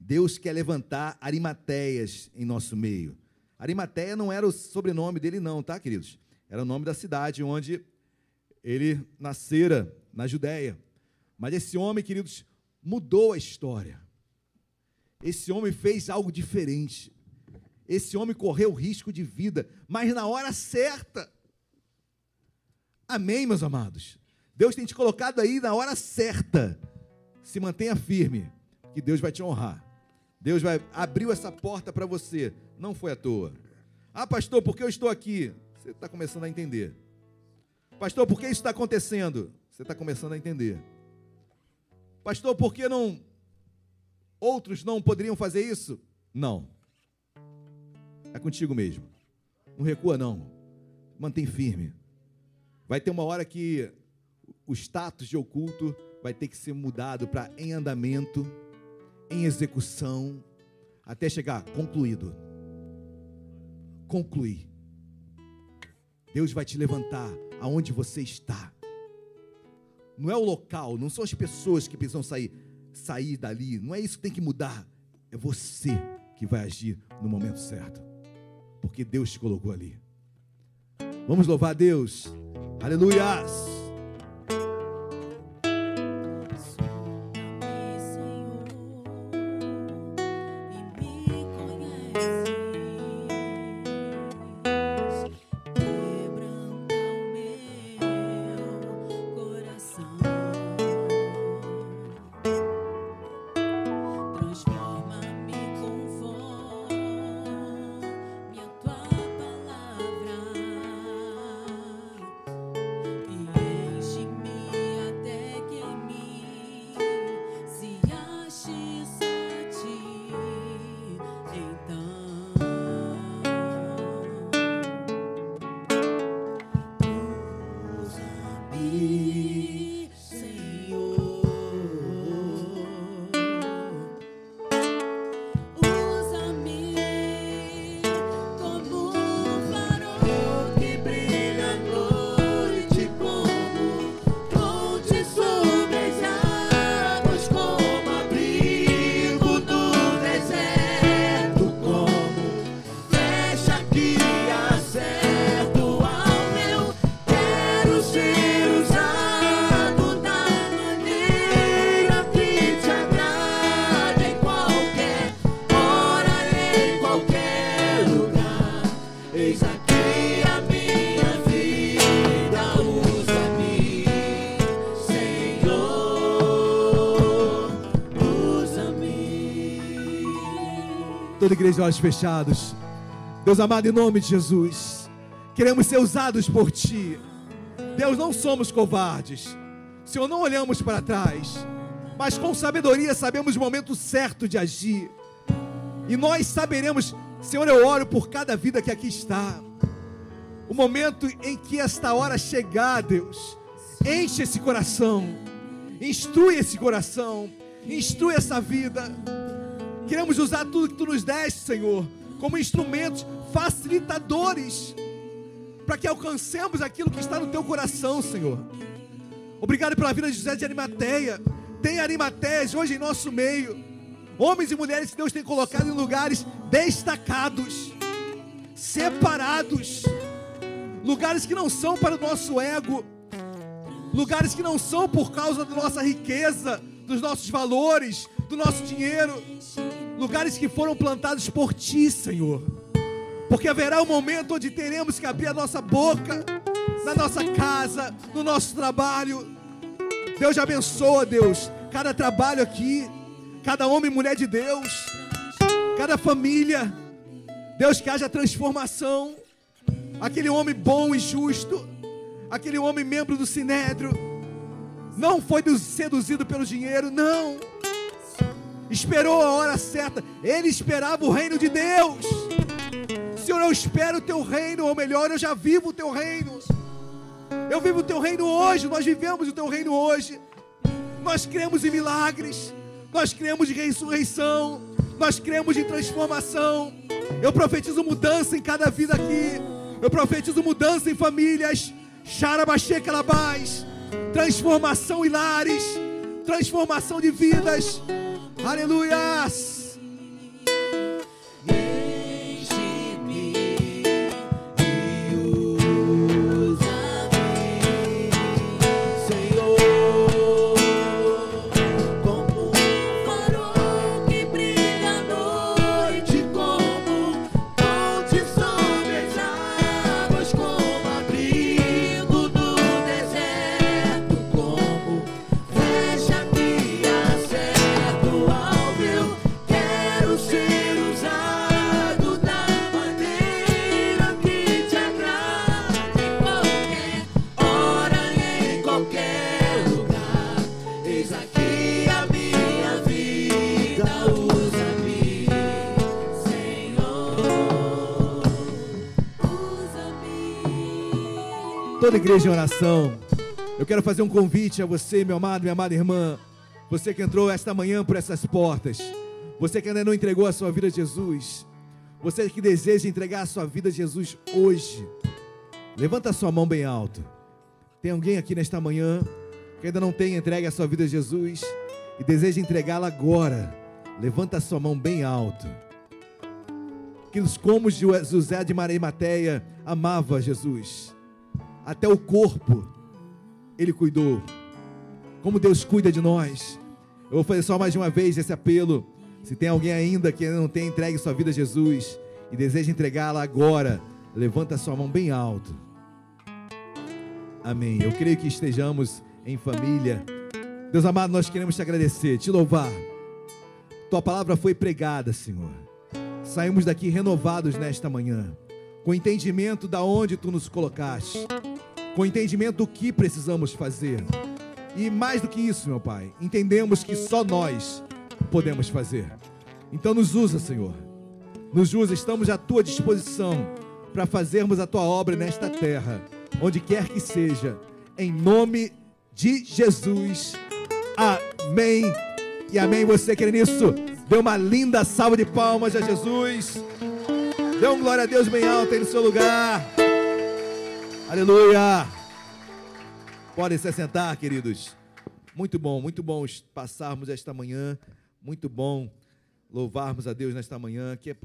Deus quer levantar Arimateias em nosso meio. Arimateia não era o sobrenome dele, não, tá, queridos? Era o nome da cidade onde ele nascera, na Judéia. Mas esse homem, queridos, mudou a história. Esse homem fez algo diferente. Esse homem correu risco de vida, mas na hora certa. Amém, meus amados? Deus tem te colocado aí na hora certa. Se mantenha firme, que Deus vai te honrar. Deus vai abriu essa porta para você. Não foi à toa. Ah, pastor, por que eu estou aqui? Você está começando a entender. Pastor, por que isso está acontecendo? Você está começando a entender. Pastor, por que não outros não poderiam fazer isso? Não. É contigo mesmo. Não recua, não. Mantém firme. Vai ter uma hora que o status de oculto vai ter que ser mudado para em andamento, em execução, até chegar concluído. Concluir. Deus vai te levantar aonde você está. Não é o local, não são as pessoas que precisam sair, sair dali. Não é isso que tem que mudar. É você que vai agir no momento certo. Porque Deus te colocou ali. Vamos louvar a Deus. Aleluias. Toda igreja de olhos fechados. Deus amado, em nome de Jesus, queremos ser usados por Ti. Deus, não somos covardes. Senhor, não olhamos para trás, mas com sabedoria sabemos o momento certo de agir. E nós saberemos, Senhor, eu oro por cada vida que aqui está. O momento em que esta hora chegar, Deus, enche esse coração, instrui esse coração, instrui essa vida. Queremos usar tudo que tu nos deste, Senhor, como instrumentos facilitadores para que alcancemos aquilo que está no teu coração, Senhor. Obrigado pela vida de José de Arimateia. Tem Arimateias hoje em nosso meio. Homens e mulheres que Deus tem colocado em lugares destacados, separados, lugares que não são para o nosso ego, lugares que não são por causa da nossa riqueza, dos nossos valores, do nosso dinheiro, lugares que foram plantados por Ti, Senhor. Porque haverá um momento onde teremos que abrir a nossa boca, na nossa casa, no nosso trabalho. Deus abençoa, Deus, cada trabalho aqui, cada homem e mulher de Deus, cada família. Deus, que haja transformação. Aquele homem bom e justo, aquele homem membro do Sinédrio, não foi seduzido pelo dinheiro, não. Esperou a hora certa, ele esperava o reino de Deus. Senhor, eu espero o teu reino, ou melhor, eu já vivo o teu reino. Eu vivo o teu reino hoje, nós vivemos o teu reino hoje. Nós cremos em milagres, nós cremos em ressurreição, nós cremos em transformação. Eu profetizo mudança em cada vida aqui. Eu profetizo mudança em famílias. Xarabaxecalabás. Transformação em lares. Transformação de vidas. Aleluias. Toda igreja em oração. Eu quero fazer um convite a você, meu amado, minha amada irmã. Você que entrou esta manhã por essas portas. Você que ainda não entregou a sua vida a Jesus. Você que deseja entregar a sua vida a Jesus hoje. Levanta a sua mão bem alto. Tem alguém aqui nesta manhã que ainda não tem entregue a sua vida a Jesus e deseja entregá-la agora. Levanta a sua mão bem alto. Que como José de Marimateia amava Jesus até o corpo ele cuidou. Como Deus cuida de nós. Eu vou fazer só mais uma vez esse apelo. Se tem alguém ainda que não tem entregue sua vida a Jesus e deseja entregá-la agora, levanta sua mão bem alto. Amém. Eu creio que estejamos em família. Deus amado, nós queremos te agradecer, te louvar. Tua palavra foi pregada, Senhor. Saímos daqui renovados nesta manhã, com entendimento da onde tu nos colocaste, com entendimento do que precisamos fazer. E mais do que isso, meu Pai, entendemos que só nós podemos fazer. Então nos usa, Senhor. Nos usa, estamos à tua disposição para fazermos a tua obra nesta terra, onde quer que seja, em nome de Jesus. Amém. E amém. Você crê nisso? Dê uma linda salva de palmas a Jesus. Dê glória a Deus bem alto aí no seu lugar. Aleluia. Podem se sentar, queridos. Muito bom, muito bom passarmos esta manhã. Muito bom louvarmos a Deus nesta manhã. Que,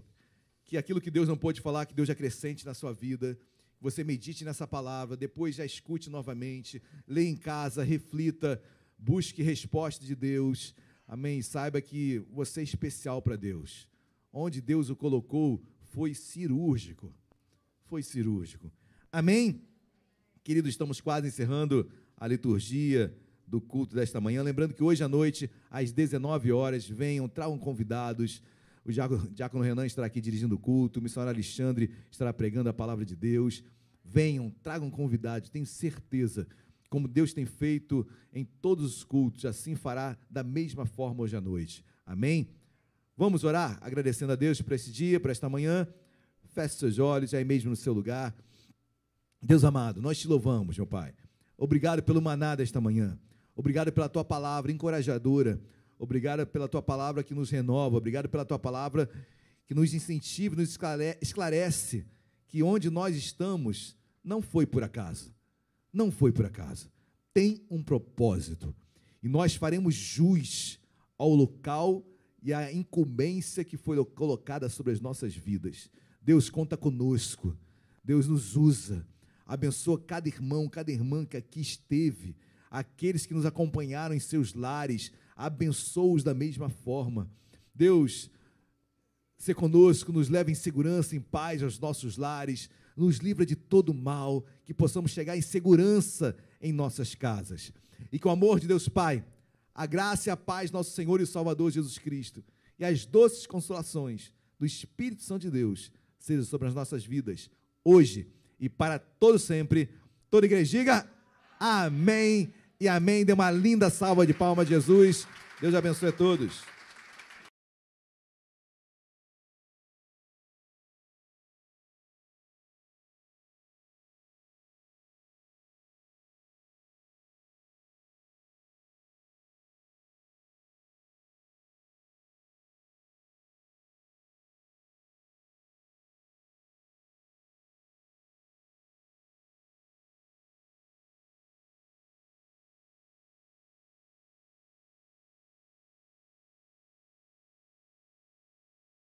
que aquilo que Deus não pôde falar, que Deus acrescente na sua vida. Você medite nessa palavra, depois já escute novamente, leia em casa, reflita, busque resposta de Deus. Amém. Saiba que você é especial para Deus. Onde Deus o colocou foi cirúrgico. Foi cirúrgico. Amém. Queridos, estamos quase encerrando a liturgia do culto desta manhã. Lembrando que hoje à noite, às 19 horas, venham, tragam convidados. O diácono, Renan estará aqui dirigindo o culto. O missionário Alexandre estará pregando a palavra de Deus. Venham, tragam convidados. Tenho certeza, como Deus tem feito em todos os cultos, assim fará da mesma forma hoje à noite. Amém? Vamos orar agradecendo a Deus por esse dia, por esta manhã. Feche seus olhos aí mesmo no seu lugar. Deus amado, nós te louvamos, meu Pai. Obrigado pelo maná desta manhã. Obrigado pela tua palavra encorajadora. Obrigado pela tua palavra que nos renova. Obrigado pela tua palavra que nos incentiva, nos esclare- esclarece que onde nós estamos não foi por acaso. Não foi por acaso. Tem um propósito. E nós faremos jus ao local e à incumbência que foi colocada sobre as nossas vidas. Deus conta conosco. Deus nos usa. Abençoa cada irmão, cada irmã que aqui esteve, aqueles que nos acompanharam em seus lares, abençoa-os da mesma forma. Deus, se conosco, nos leva em segurança, em paz aos nossos lares, nos livra de todo mal, que possamos chegar em segurança em nossas casas. E que o amor de Deus Pai, a graça e a paz nosso Senhor e Salvador Jesus Cristo e as doces consolações do Espírito Santo de Deus sejam sobre as nossas vidas, hoje e para todo sempre. Toda igreja diga amém e amém. Dê uma linda salva de palmas, Jesus. Deus abençoe a todos.